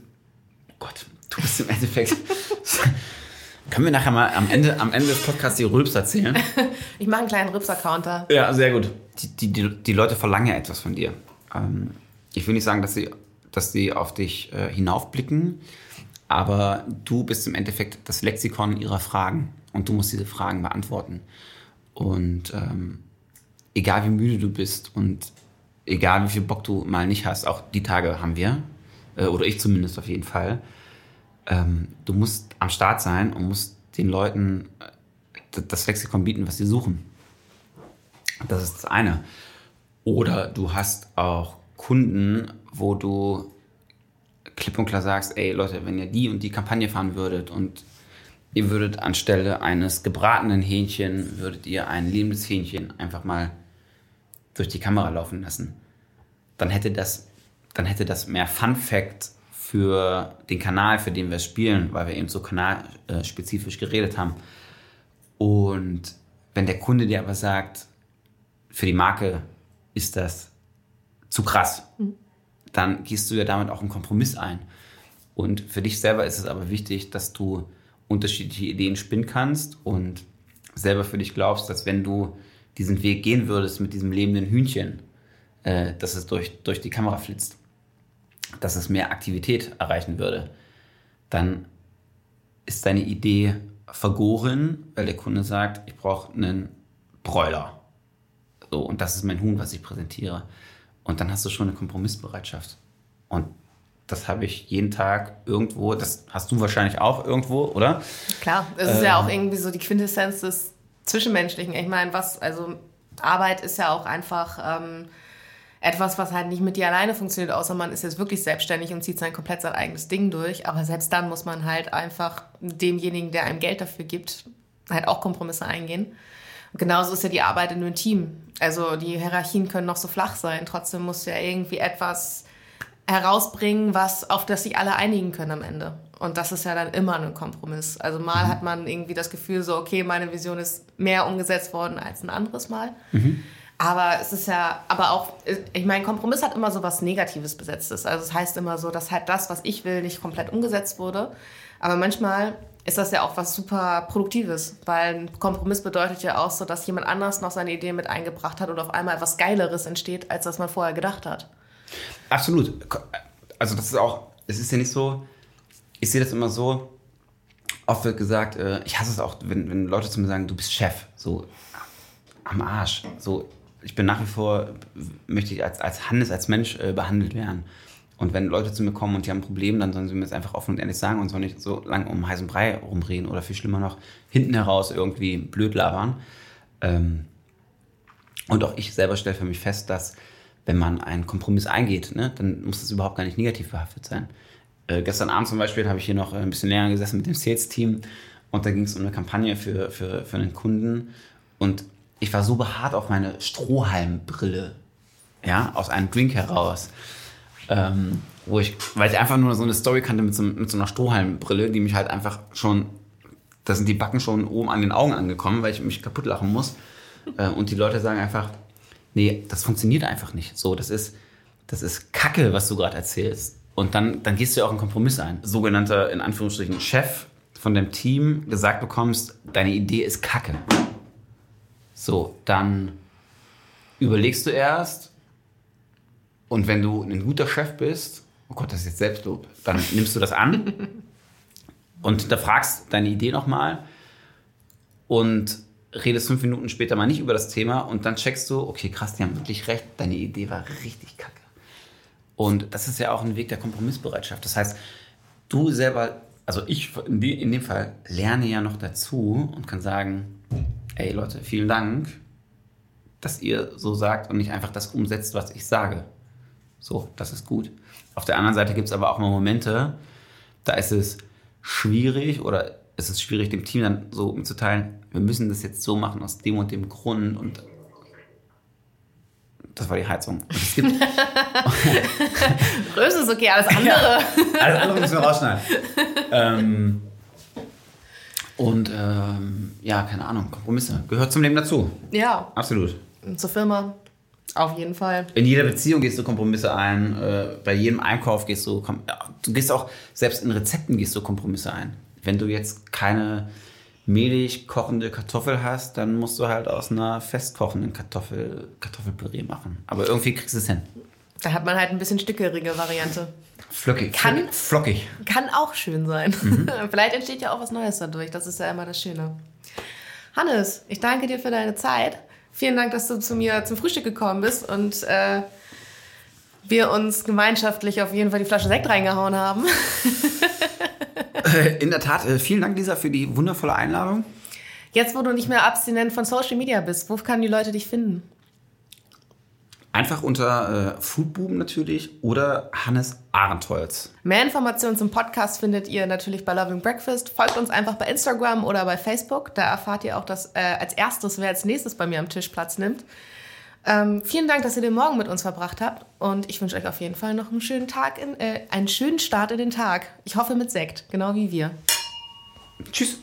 oh Gott, du bist im Endeffekt. Können wir nachher mal am Ende, am Ende des Podcasts die Rülps erzählen? Ich mache einen kleinen Rülpser-Counter. Ja, sehr gut. Die, die, die Leute verlangen ja etwas von dir. Ähm, ich will nicht sagen, dass sie, dass sie auf dich äh, hinaufblicken, aber du bist im Endeffekt das Lexikon ihrer Fragen und du musst diese Fragen beantworten. Und ähm, egal wie müde du bist und egal wie viel Bock du mal nicht hast, auch die Tage haben wir, äh, oder ich zumindest auf jeden Fall, ähm, du musst am Start sein und musst den Leuten äh, das Lexikon bieten, was sie suchen. Das ist das eine. Oder du hast auch Kunden, wo du klipp und klar sagst, ey Leute, wenn ihr die und die Kampagne fahren würdet und ihr würdet anstelle eines gebratenen Hähnchen, würdet ihr ein lebendes Hähnchen einfach mal durch die Kamera laufen lassen, dann hätte das, dann hätte das mehr Fun Fact für den Kanal, für den wir spielen, weil wir eben so kanalspezifisch geredet haben. Und wenn der Kunde dir aber sagt, für die Marke ist das zu krass, mhm. Dann gehst du ja damit auch einen Kompromiss ein. Und für dich selber ist es aber wichtig, dass du unterschiedliche Ideen spinnen kannst und selber für dich glaubst, dass wenn du diesen Weg gehen würdest mit diesem lebenden Hühnchen, äh, dass es durch, durch die Kamera flitzt dass es mehr Aktivität erreichen würde, dann ist deine Idee vergoren, weil der Kunde sagt, ich brauche einen Bräuler. So, und das ist mein Huhn, was ich präsentiere. Und dann hast du schon eine Kompromissbereitschaft. Und das habe ich jeden Tag irgendwo, das hast du wahrscheinlich auch irgendwo, oder? Klar, es ist ja ähm. auch irgendwie so die Quintessenz des Zwischenmenschlichen. Ich meine, was, also Arbeit ist ja auch einfach ähm, etwas, was halt nicht mit dir alleine funktioniert, außer man ist jetzt wirklich selbstständig und zieht sein komplett sein eigenes Ding durch. Aber selbst dann muss man halt einfach demjenigen, der einem Geld dafür gibt, halt auch Kompromisse eingehen. Genauso ist ja die Arbeit in einem Team. Also die Hierarchien können noch so flach sein. Trotzdem musst du ja irgendwie etwas herausbringen, was, auf das sich alle einigen können am Ende. Und das ist ja dann immer ein Kompromiss. Also mal mhm. hat man irgendwie das Gefühl so, okay, meine Vision ist mehr umgesetzt worden als ein anderes Mal. Mhm. Aber es ist ja, aber auch, ich meine, Kompromiss hat immer so was Negatives besetztes. Also es heißt immer so, dass halt das, was ich will, nicht komplett umgesetzt wurde. Aber manchmal ist das ja auch was super Produktives, weil ein Kompromiss bedeutet ja auch so, dass jemand anders noch seine Idee mit eingebracht hat und auf einmal etwas Geileres entsteht, als das man vorher gedacht hat. Absolut. Also das ist auch, es ist ja nicht so, ich sehe das immer so, oft wird gesagt, äh, ich hasse es auch, wenn, wenn Leute zu mir sagen, du bist Chef, so am Arsch, so ich bin nach wie vor, möchte ich als, als Hannes, als Mensch äh, behandelt werden. Und wenn Leute zu mir kommen und die haben ein Problem, dann sollen sie mir das einfach offen und ehrlich sagen und sollen nicht so lange um heißen Brei rumreden oder viel schlimmer noch hinten heraus irgendwie blöd labern. Ähm, und auch ich selber stelle für mich fest, dass wenn man einen Kompromiss eingeht, ne, dann muss das überhaupt gar nicht negativ behaftet sein. Äh, gestern Abend zum Beispiel habe ich hier noch ein bisschen länger gesessen mit dem Sales-Team Und da ging es um eine Kampagne für, für, für einen Kunden. Und ich war so beharrt auf meine Strohhalmbrille, ja, aus einem Drink heraus. Ähm, wo ich, weil ich einfach nur so eine Story kannte mit so, mit so einer Strohhalmbrille, die mich halt einfach schon, da sind die Backen schon oben an den Augen angekommen, weil ich mich kaputt lachen muss. Äh, und die Leute sagen einfach, nee, das funktioniert einfach nicht. So, das ist, das ist Kacke, was du gerade erzählst. Und dann, dann gehst du ja auch einen Kompromiss ein. Sogenannter, in Anführungsstrichen, Chef von dem Team gesagt bekommst, deine Idee ist Kacke. So, dann überlegst du erst und wenn du ein guter Chef bist, oh Gott, das ist jetzt Selbstlob, dann nimmst du das an und hinterfragst deine Idee nochmal und redest fünf Minuten später mal nicht über das Thema und dann checkst du, okay, krass, die haben wirklich recht, deine Idee war richtig kacke. Und das ist ja auch ein Weg der Kompromissbereitschaft. Das heißt, du selber, also ich in, dem Fall lerne ja noch dazu und kann sagen, ey Leute, vielen Dank, dass ihr so sagt und nicht einfach das umsetzt, was ich sage. So, das ist gut. Auf der anderen Seite gibt es aber auch mal Momente, da ist es schwierig oder es ist schwierig, dem Team dann so mitzuteilen, wir müssen das jetzt so machen aus dem und dem Grund und das war die Heizung. Und es gibt Größe ist okay, alles andere. Ja, alles andere müssen wir rausschneiden. ähm, und ähm, ja, keine Ahnung, Kompromisse. Gehört zum Leben dazu. Ja. Absolut. Und zur Firma. Auf jeden Fall. In jeder Beziehung gehst du Kompromisse ein. Äh, bei jedem Einkauf gehst du, du gehst auch, selbst in Rezepten gehst du Kompromisse ein. Wenn du jetzt keine mehlig kochende Kartoffel hast, dann musst du halt aus einer festkochenden Kartoffel Kartoffelpüree machen. Aber irgendwie kriegst du es hin. Da hat man halt ein bisschen stückerige Variante. Flockig. Kann, flockig. Kann auch schön sein. Mhm. Vielleicht entsteht ja auch was Neues dadurch. Das ist ja immer das Schöne. Hannes, ich danke dir für deine Zeit. Vielen Dank, dass du zu mir zum Frühstück gekommen bist und äh, wir uns gemeinschaftlich auf jeden Fall die Flasche Sekt reingehauen haben. In der Tat, äh, vielen Dank, Lisa, für die wundervolle Einladung. Jetzt, wo du nicht mehr abstinent von Social Media bist, wo können die Leute dich finden? Einfach unter äh, Foodboom natürlich oder Hannes Arentholz. Mehr Informationen zum Podcast findet ihr natürlich bei Loving Breakfast. Folgt uns einfach bei Instagram oder bei Facebook. Da erfahrt ihr auch das, äh, als erstes, wer als nächstes bei mir am Tisch Platz nimmt. Ähm, vielen Dank, dass ihr den Morgen mit uns verbracht habt. Und ich wünsche euch auf jeden Fall noch einen schönen Tag, in, äh, einen schönen Start in den Tag. Ich hoffe mit Sekt, genau wie wir. Tschüss.